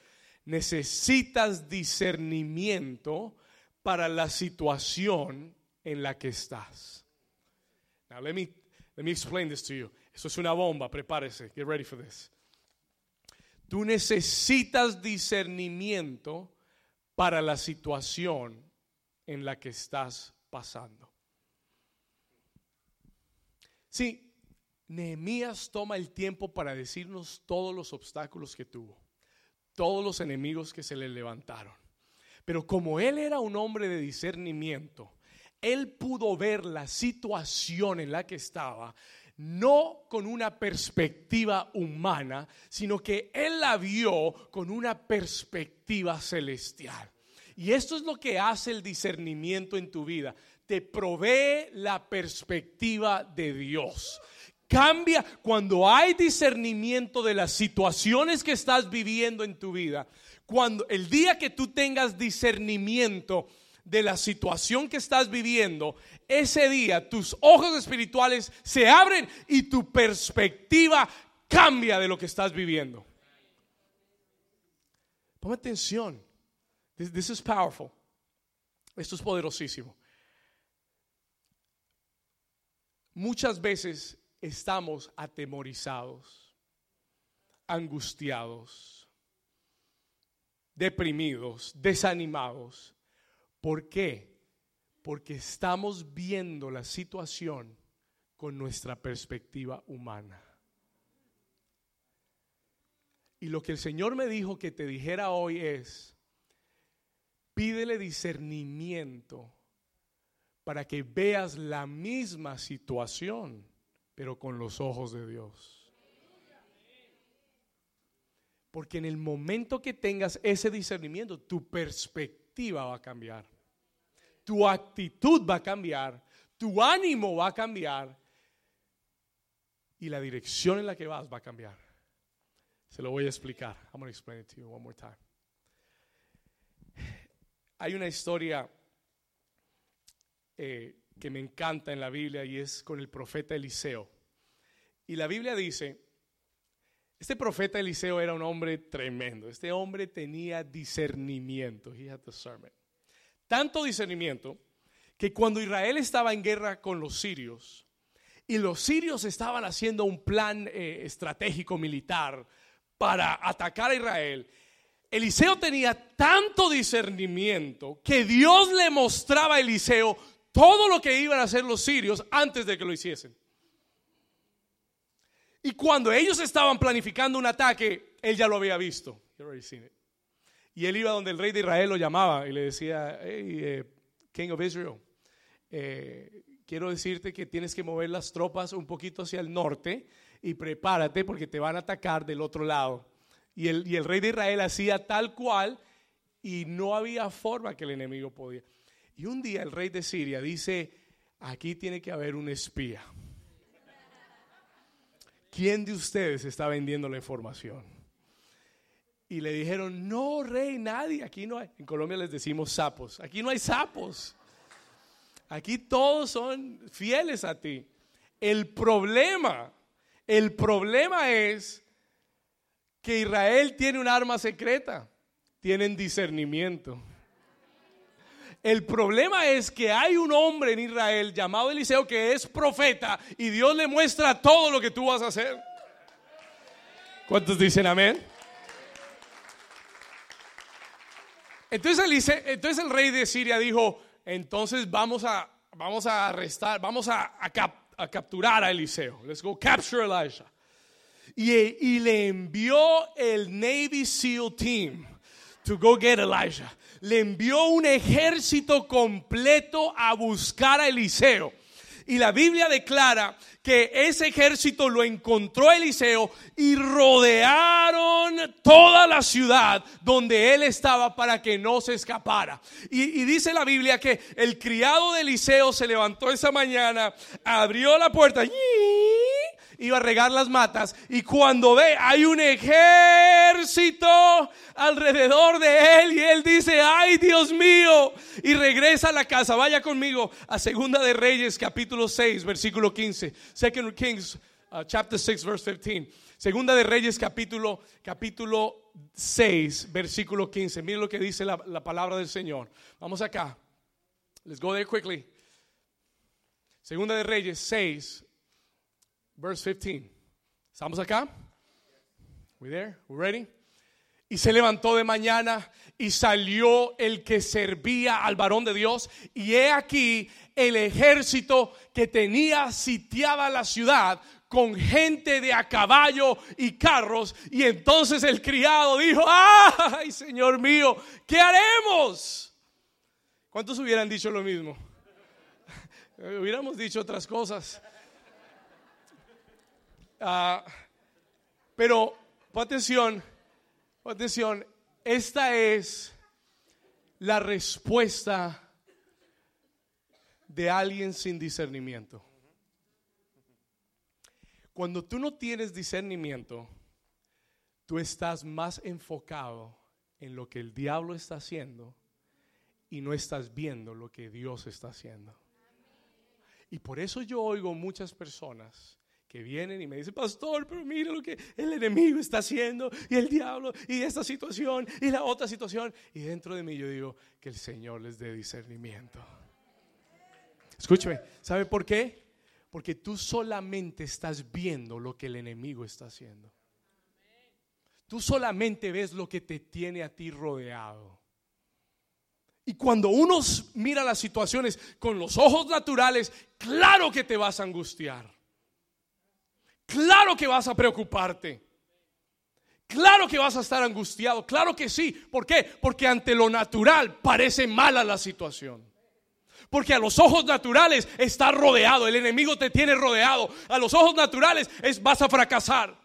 Necesitas discernimiento para la situación en la que estás. Now let me let me explain this to you. Eso es una bomba, prepárese. Get ready for this. Tú necesitas discernimiento para la situación en la que estás pasando. Sí, Nehemías toma el tiempo para decirnos todos los obstáculos que tuvo, todos los enemigos que se le levantaron. Pero como él era un hombre de discernimiento, él pudo ver la situación en la que estaba no con una perspectiva humana, sino que Él la vio con una perspectiva celestial. Y esto es lo que hace el discernimiento en tu vida. Te provee la perspectiva de Dios. Cambia cuando hay discernimiento de las situaciones que estás viviendo en tu vida. Cuando el día que tú tengas discernimiento, de la situación que estás viviendo, ese día tus ojos espirituales se abren y tu perspectiva cambia de lo que estás viviendo. Ponme atención. This, is powerful. Esto es poderosísimo. Muchas veces estamos atemorizados, angustiados, deprimidos, desanimados ¿Por qué? Porque estamos viendo la situación con nuestra perspectiva humana. Y lo que el Señor me dijo que te dijera hoy es, pídele discernimiento para que veas la misma situación, pero con los ojos de Dios. Porque en el momento que tengas ese discernimiento, tu perspectiva va a cambiar tu actitud va a cambiar, tu ánimo va a cambiar y la dirección en la que vas va a cambiar. Se lo voy a explicar. I'm going to explain it to you one more time. Hay una historia eh, que me encanta en la Biblia y es con el profeta Eliseo. Y la Biblia dice, este profeta Eliseo era un hombre tremendo. Este hombre tenía discernimiento. He had discernment tanto discernimiento que cuando Israel estaba en guerra con los sirios y los sirios estaban haciendo un plan eh, estratégico militar para atacar a Israel, Eliseo tenía tanto discernimiento que Dios le mostraba a Eliseo todo lo que iban a hacer los sirios antes de que lo hiciesen. Y cuando ellos estaban planificando un ataque, él ya lo había visto. Y él iba donde el rey de Israel lo llamaba y le decía, hey, eh, King of Israel, eh, quiero decirte que tienes que mover las tropas un poquito hacia el norte y prepárate porque te van a atacar del otro lado. Y el, y el rey de Israel hacía tal cual y no había forma que el enemigo podía. Y un día el rey de Siria dice, aquí tiene que haber un espía. ¿Quién de ustedes está vendiendo la información? y le dijeron, no, rey, nadie, aquí no hay, en Colombia les decimos sapos, aquí no hay sapos, aquí todos son fieles a ti. El problema, el problema es que Israel tiene un arma secreta, tienen discernimiento. El problema es que hay un hombre en Israel llamado Eliseo que es profeta y Dios le muestra todo lo que tú vas a hacer. ¿Cuántos dicen amén? Entonces, entonces el rey de Siria dijo, entonces vamos a, vamos a arrestar, vamos a, capturar a Eliseo. Let's go capture Elijah. Y, y le envió el Navy SEAL team to go get Elijah le envió un ejército completo a buscar a Eliseo. Y la Biblia declara que ese ejército lo encontró Eliseo y rodearon toda la ciudad donde él estaba para que no se escapara. Y, dice la Biblia que el criado de Eliseo se levantó esa mañana, abrió la puerta iba a regar las matas y cuando ve hay un ejército alrededor de él y él dice, ay Dios mío, y regresa a la casa. Vaya conmigo a Segunda de Reyes capítulo 6 versículo 15. Second Kings uh, chapter 6 verse 15. Segunda de Reyes capítulo capítulo 6 versículo 15. Miren lo que dice la, la palabra del Señor. Vamos acá. Let's go there quickly. Segunda de Reyes 6 verse 15. ¿Estamos acá? We there? We ready? Y se levantó de mañana y salió el que servía al varón de Dios. Y he aquí el ejército que tenía sitiada la ciudad con gente de a caballo y carros. Y entonces el criado dijo, ay Señor mío, ¿qué haremos? ¿Cuántos hubieran dicho lo mismo? Hubiéramos dicho otras cosas. Ah, pero, atención, atención, esta es la respuesta de alguien sin discernimiento. Cuando tú no tienes discernimiento, tú estás más enfocado en lo que el diablo está haciendo y no estás viendo lo que Dios está haciendo. Y por eso yo oigo muchas personas que vienen y me dicen, pastor, pero mire lo que el enemigo está haciendo y el diablo y esta situación y la otra situación. Y dentro de mí yo digo que el Señor les dé discernimiento. Escúcheme, ¿sabe por qué? Porque tú solamente estás viendo lo que el enemigo está haciendo. Tú solamente ves lo que te tiene a ti rodeado. Y cuando uno mira las situaciones con los ojos naturales, claro que te vas a angustiar. Claro que vas a preocuparte. Claro que vas a estar angustiado. Claro que sí. ¿Por qué? Porque ante lo natural parece mala la situación. Porque a los ojos naturales está rodeado. El enemigo te tiene rodeado. A los ojos naturales es vas a fracasar.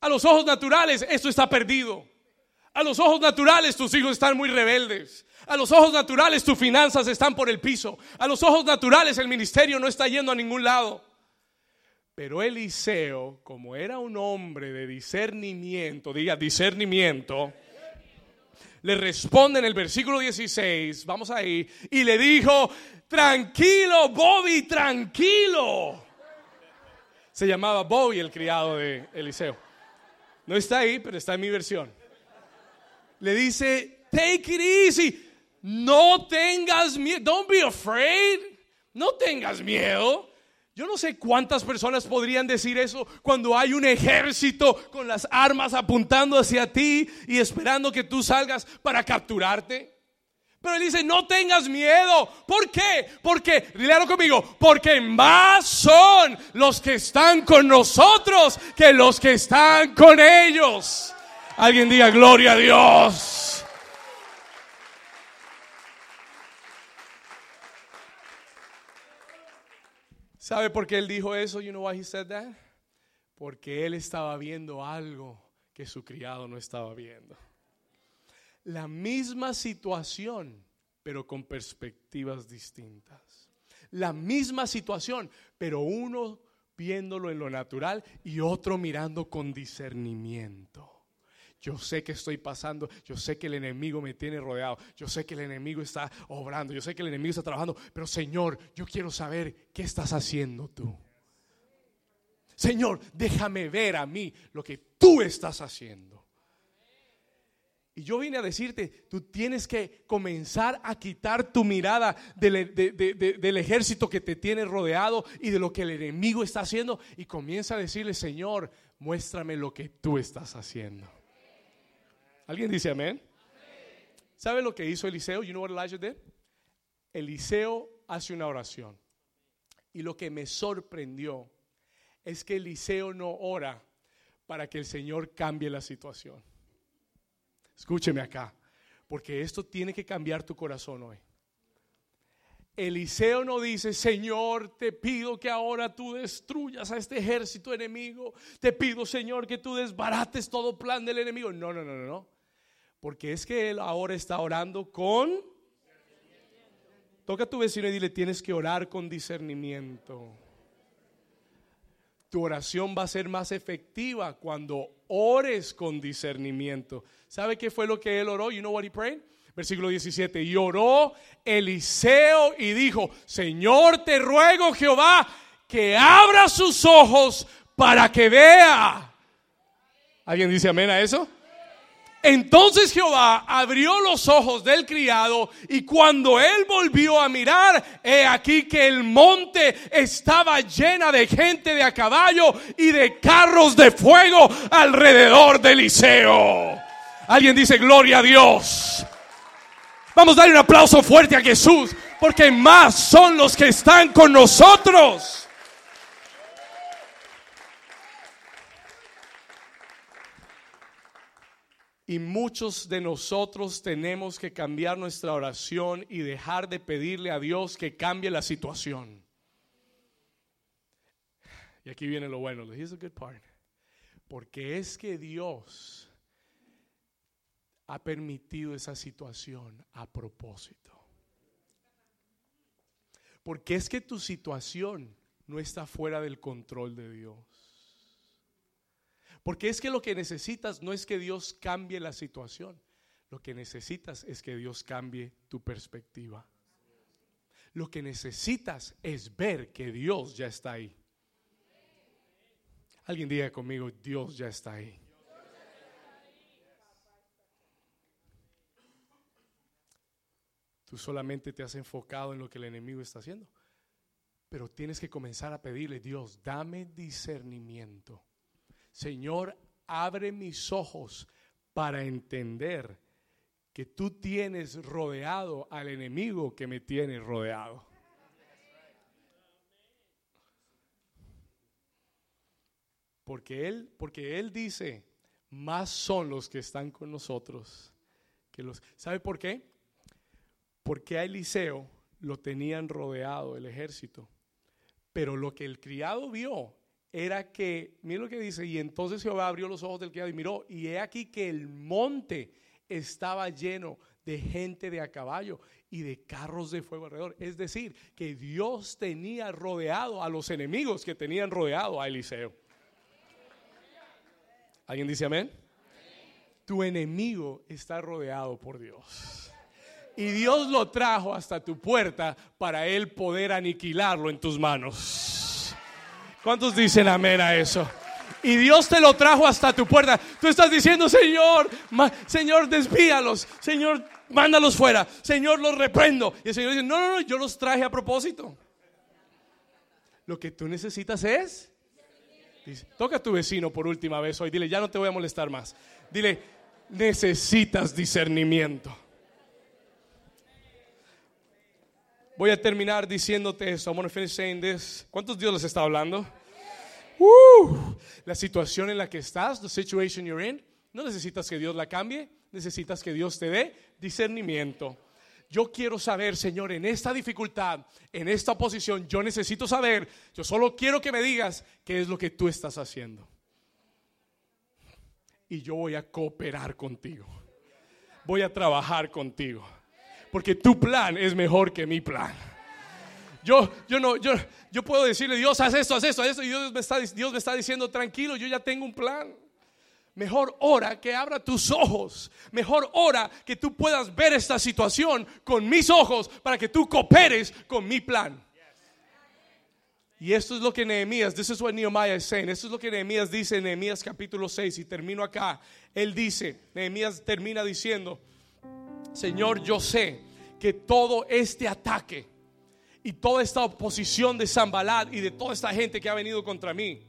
A los ojos naturales esto está perdido. A los ojos naturales tus hijos están muy rebeldes. A los ojos naturales tus finanzas están por el piso. A los ojos naturales el ministerio no está yendo a ningún lado. Pero Eliseo, como era un hombre de discernimiento, diga discernimiento, le responde en el versículo 16, vamos ahí, y le dijo, tranquilo, Bobby, tranquilo. Se llamaba Bobby el criado de Eliseo. No está ahí, pero está en mi versión. Le dice, take it easy, no tengas miedo, don't be afraid, no tengas miedo. Yo no sé cuántas personas podrían decir eso cuando hay un ejército con las armas apuntando hacia ti y esperando que tú salgas para capturarte. Pero él dice, no tengas miedo. ¿Por qué? Porque, léalo conmigo, porque más son los que están con nosotros que los que están con ellos. Alguien diga, gloria a Dios. ¿Sabe por qué él dijo eso? You know why he said that? Porque él estaba viendo algo que su criado no estaba viendo. La misma situación, pero con perspectivas distintas. La misma situación, pero uno viéndolo en lo natural y otro mirando con discernimiento. Yo sé que estoy pasando, yo sé que el enemigo me tiene rodeado, yo sé que el enemigo está obrando, yo sé que el enemigo está trabajando, pero Señor, yo quiero saber qué estás haciendo tú. Señor, déjame ver a mí lo que tú estás haciendo. Y yo vine a decirte, tú tienes que comenzar a quitar tu mirada del, del, ejército que te tiene rodeado y de lo que el enemigo está haciendo y comienza a decirle, Señor, muéstrame lo que tú estás haciendo. ¿Alguien dice amén? ¿Sabe lo que hizo Eliseo? You know what Elijah did? Eliseo hace una oración. Y lo que me sorprendió es que Eliseo no ora para que el Señor cambie la situación. Escúcheme acá, porque esto tiene que cambiar tu corazón hoy. Eliseo no dice, Señor, te pido que ahora tú destruyas a este ejército enemigo. Te pido, Señor, que tú desbarates todo plan del enemigo. No, no, no, no. Porque es que él ahora está orando con... Toca a tu vecino y dile, tienes que orar con discernimiento tu oración va a ser más efectiva cuando ores con discernimiento. ¿Sabe qué fue lo que él oró? You know what he prayed? Versículo 17. Y oró Eliseo y dijo, Señor, te ruego Jehová que abra sus ojos para que vea. ¿Alguien dice amén a eso? Entonces Jehová abrió los ojos del criado y cuando él volvió a mirar, he aquí que el monte estaba llena de gente de a caballo y de carros de fuego alrededor de Eliseo. Alguien dice gloria a Dios. Vamos a darle un aplauso fuerte a Jesús porque más son los que están con nosotros. Y muchos de nosotros tenemos que cambiar nuestra oración y dejar de pedirle a Dios que cambie la situación. Y aquí viene lo bueno. Here's a good part. Porque es que Dios ha permitido esa situación a propósito. Porque es que tu situación no está fuera del control de Dios. Porque es que lo que necesitas no es que Dios cambie la situación. Lo que necesitas es que Dios cambie tu perspectiva. Lo que necesitas es ver que Dios ya está ahí. Alguien diga conmigo, Dios ya está ahí. Tú solamente te has enfocado en lo que el enemigo está haciendo. Pero tienes que comenzar a pedirle, Dios, dame discernimiento Señor, abre mis ojos para entender que tú tienes rodeado al enemigo que me tiene rodeado. Porque él, porque él dice, más son los que están con nosotros que los. ¿Sabe por qué? Porque a Eliseo lo tenían rodeado el ejército. Pero lo que el criado vio era que, mira lo que dice, y entonces Jehová abrió los ojos del criado y miró, y he aquí que el monte estaba lleno de gente de a caballo y de carros de fuego alrededor. Es decir, que Dios tenía rodeado a los enemigos que tenían rodeado a Eliseo. ¿Alguien dice amén? Tu enemigo está rodeado por Dios. Y Dios lo trajo hasta tu puerta para él poder aniquilarlo en tus manos. ¿Cuántos dicen amén a eso? Y Dios te lo trajo hasta tu puerta. Tú estás diciendo, Señor, Señor, desvíalos. Señor, mándalos fuera. Señor, los reprendo. Y el Señor dice, no, no, no, yo los traje a propósito. Lo que tú necesitas es... toca a tu vecino por última vez hoy. Dile, ya no te voy a molestar más. Dile, necesitas discernimiento. Voy a terminar diciéndote esto. I'm going to finish saying this. ¿Cuántos Dios les está hablando? Uh, la situación en la que estás, the situation you're in, no necesitas que Dios la cambie, necesitas que Dios te dé discernimiento. Yo quiero saber, Señor, en esta dificultad, en esta posición, yo necesito saber, yo solo quiero que me digas qué es lo que tú estás haciendo. Y yo voy a cooperar contigo. Voy a trabajar contigo porque tu plan es mejor que mi plan. Yo, yo no, yo, yo puedo decirle, Dios, haz esto, haz esto, haz esto, y Dios me, está, Dios me está diciendo, tranquilo, yo ya tengo un plan. Mejor hora que abra tus ojos. Mejor hora que tú puedas ver esta situación con mis ojos para que tú cooperes con mi plan. Y esto es lo que Nehemías, this is what Nehemiah is saying. Esto es lo que Nehemías dice en Nehemías capítulo 6 y termino acá. Él dice, Nehemías termina diciendo, Señor, yo sé que todo este ataque y toda esta oposición de Zambalat y de toda esta gente que ha venido contra mí,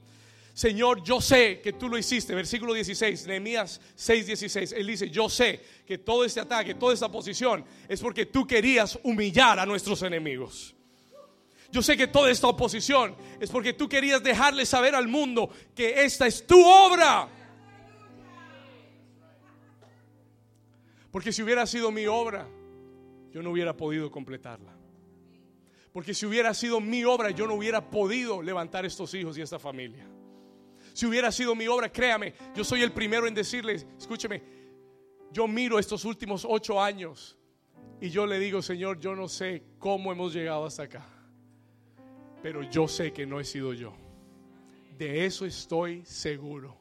Señor, yo sé que tú lo hiciste. Versículo 16, Nehemías 6, 16. Él dice, yo sé que todo este ataque, toda esta oposición es porque tú querías humillar a nuestros enemigos. Yo sé que toda esta oposición es porque tú querías dejarle saber al mundo que esta es tu obra. Porque si hubiera sido mi obra, yo no hubiera podido completarla. Porque si hubiera sido mi obra, yo no hubiera podido levantar estos hijos y esta familia. Si hubiera sido mi obra, créame, yo soy el primero en decirles, escúcheme, yo miro estos últimos ocho años y yo le digo, Señor, yo no sé cómo hemos llegado hasta acá pero yo sé que no he sido yo. De eso estoy seguro.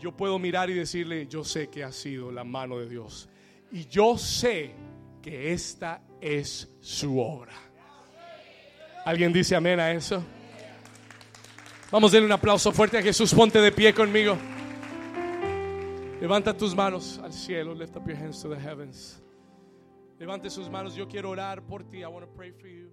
Yo puedo mirar y decirle, yo sé que ha sido la mano de Dios. Y yo sé que esta es su obra. ¿Alguien dice amén a eso? Vamos a darle un aplauso fuerte a Jesús. Ponte de pie conmigo. Levanta tus manos al cielo. Lift up your hands to the heavens. Levante sus manos. Yo quiero orar por ti. I want to pray for you.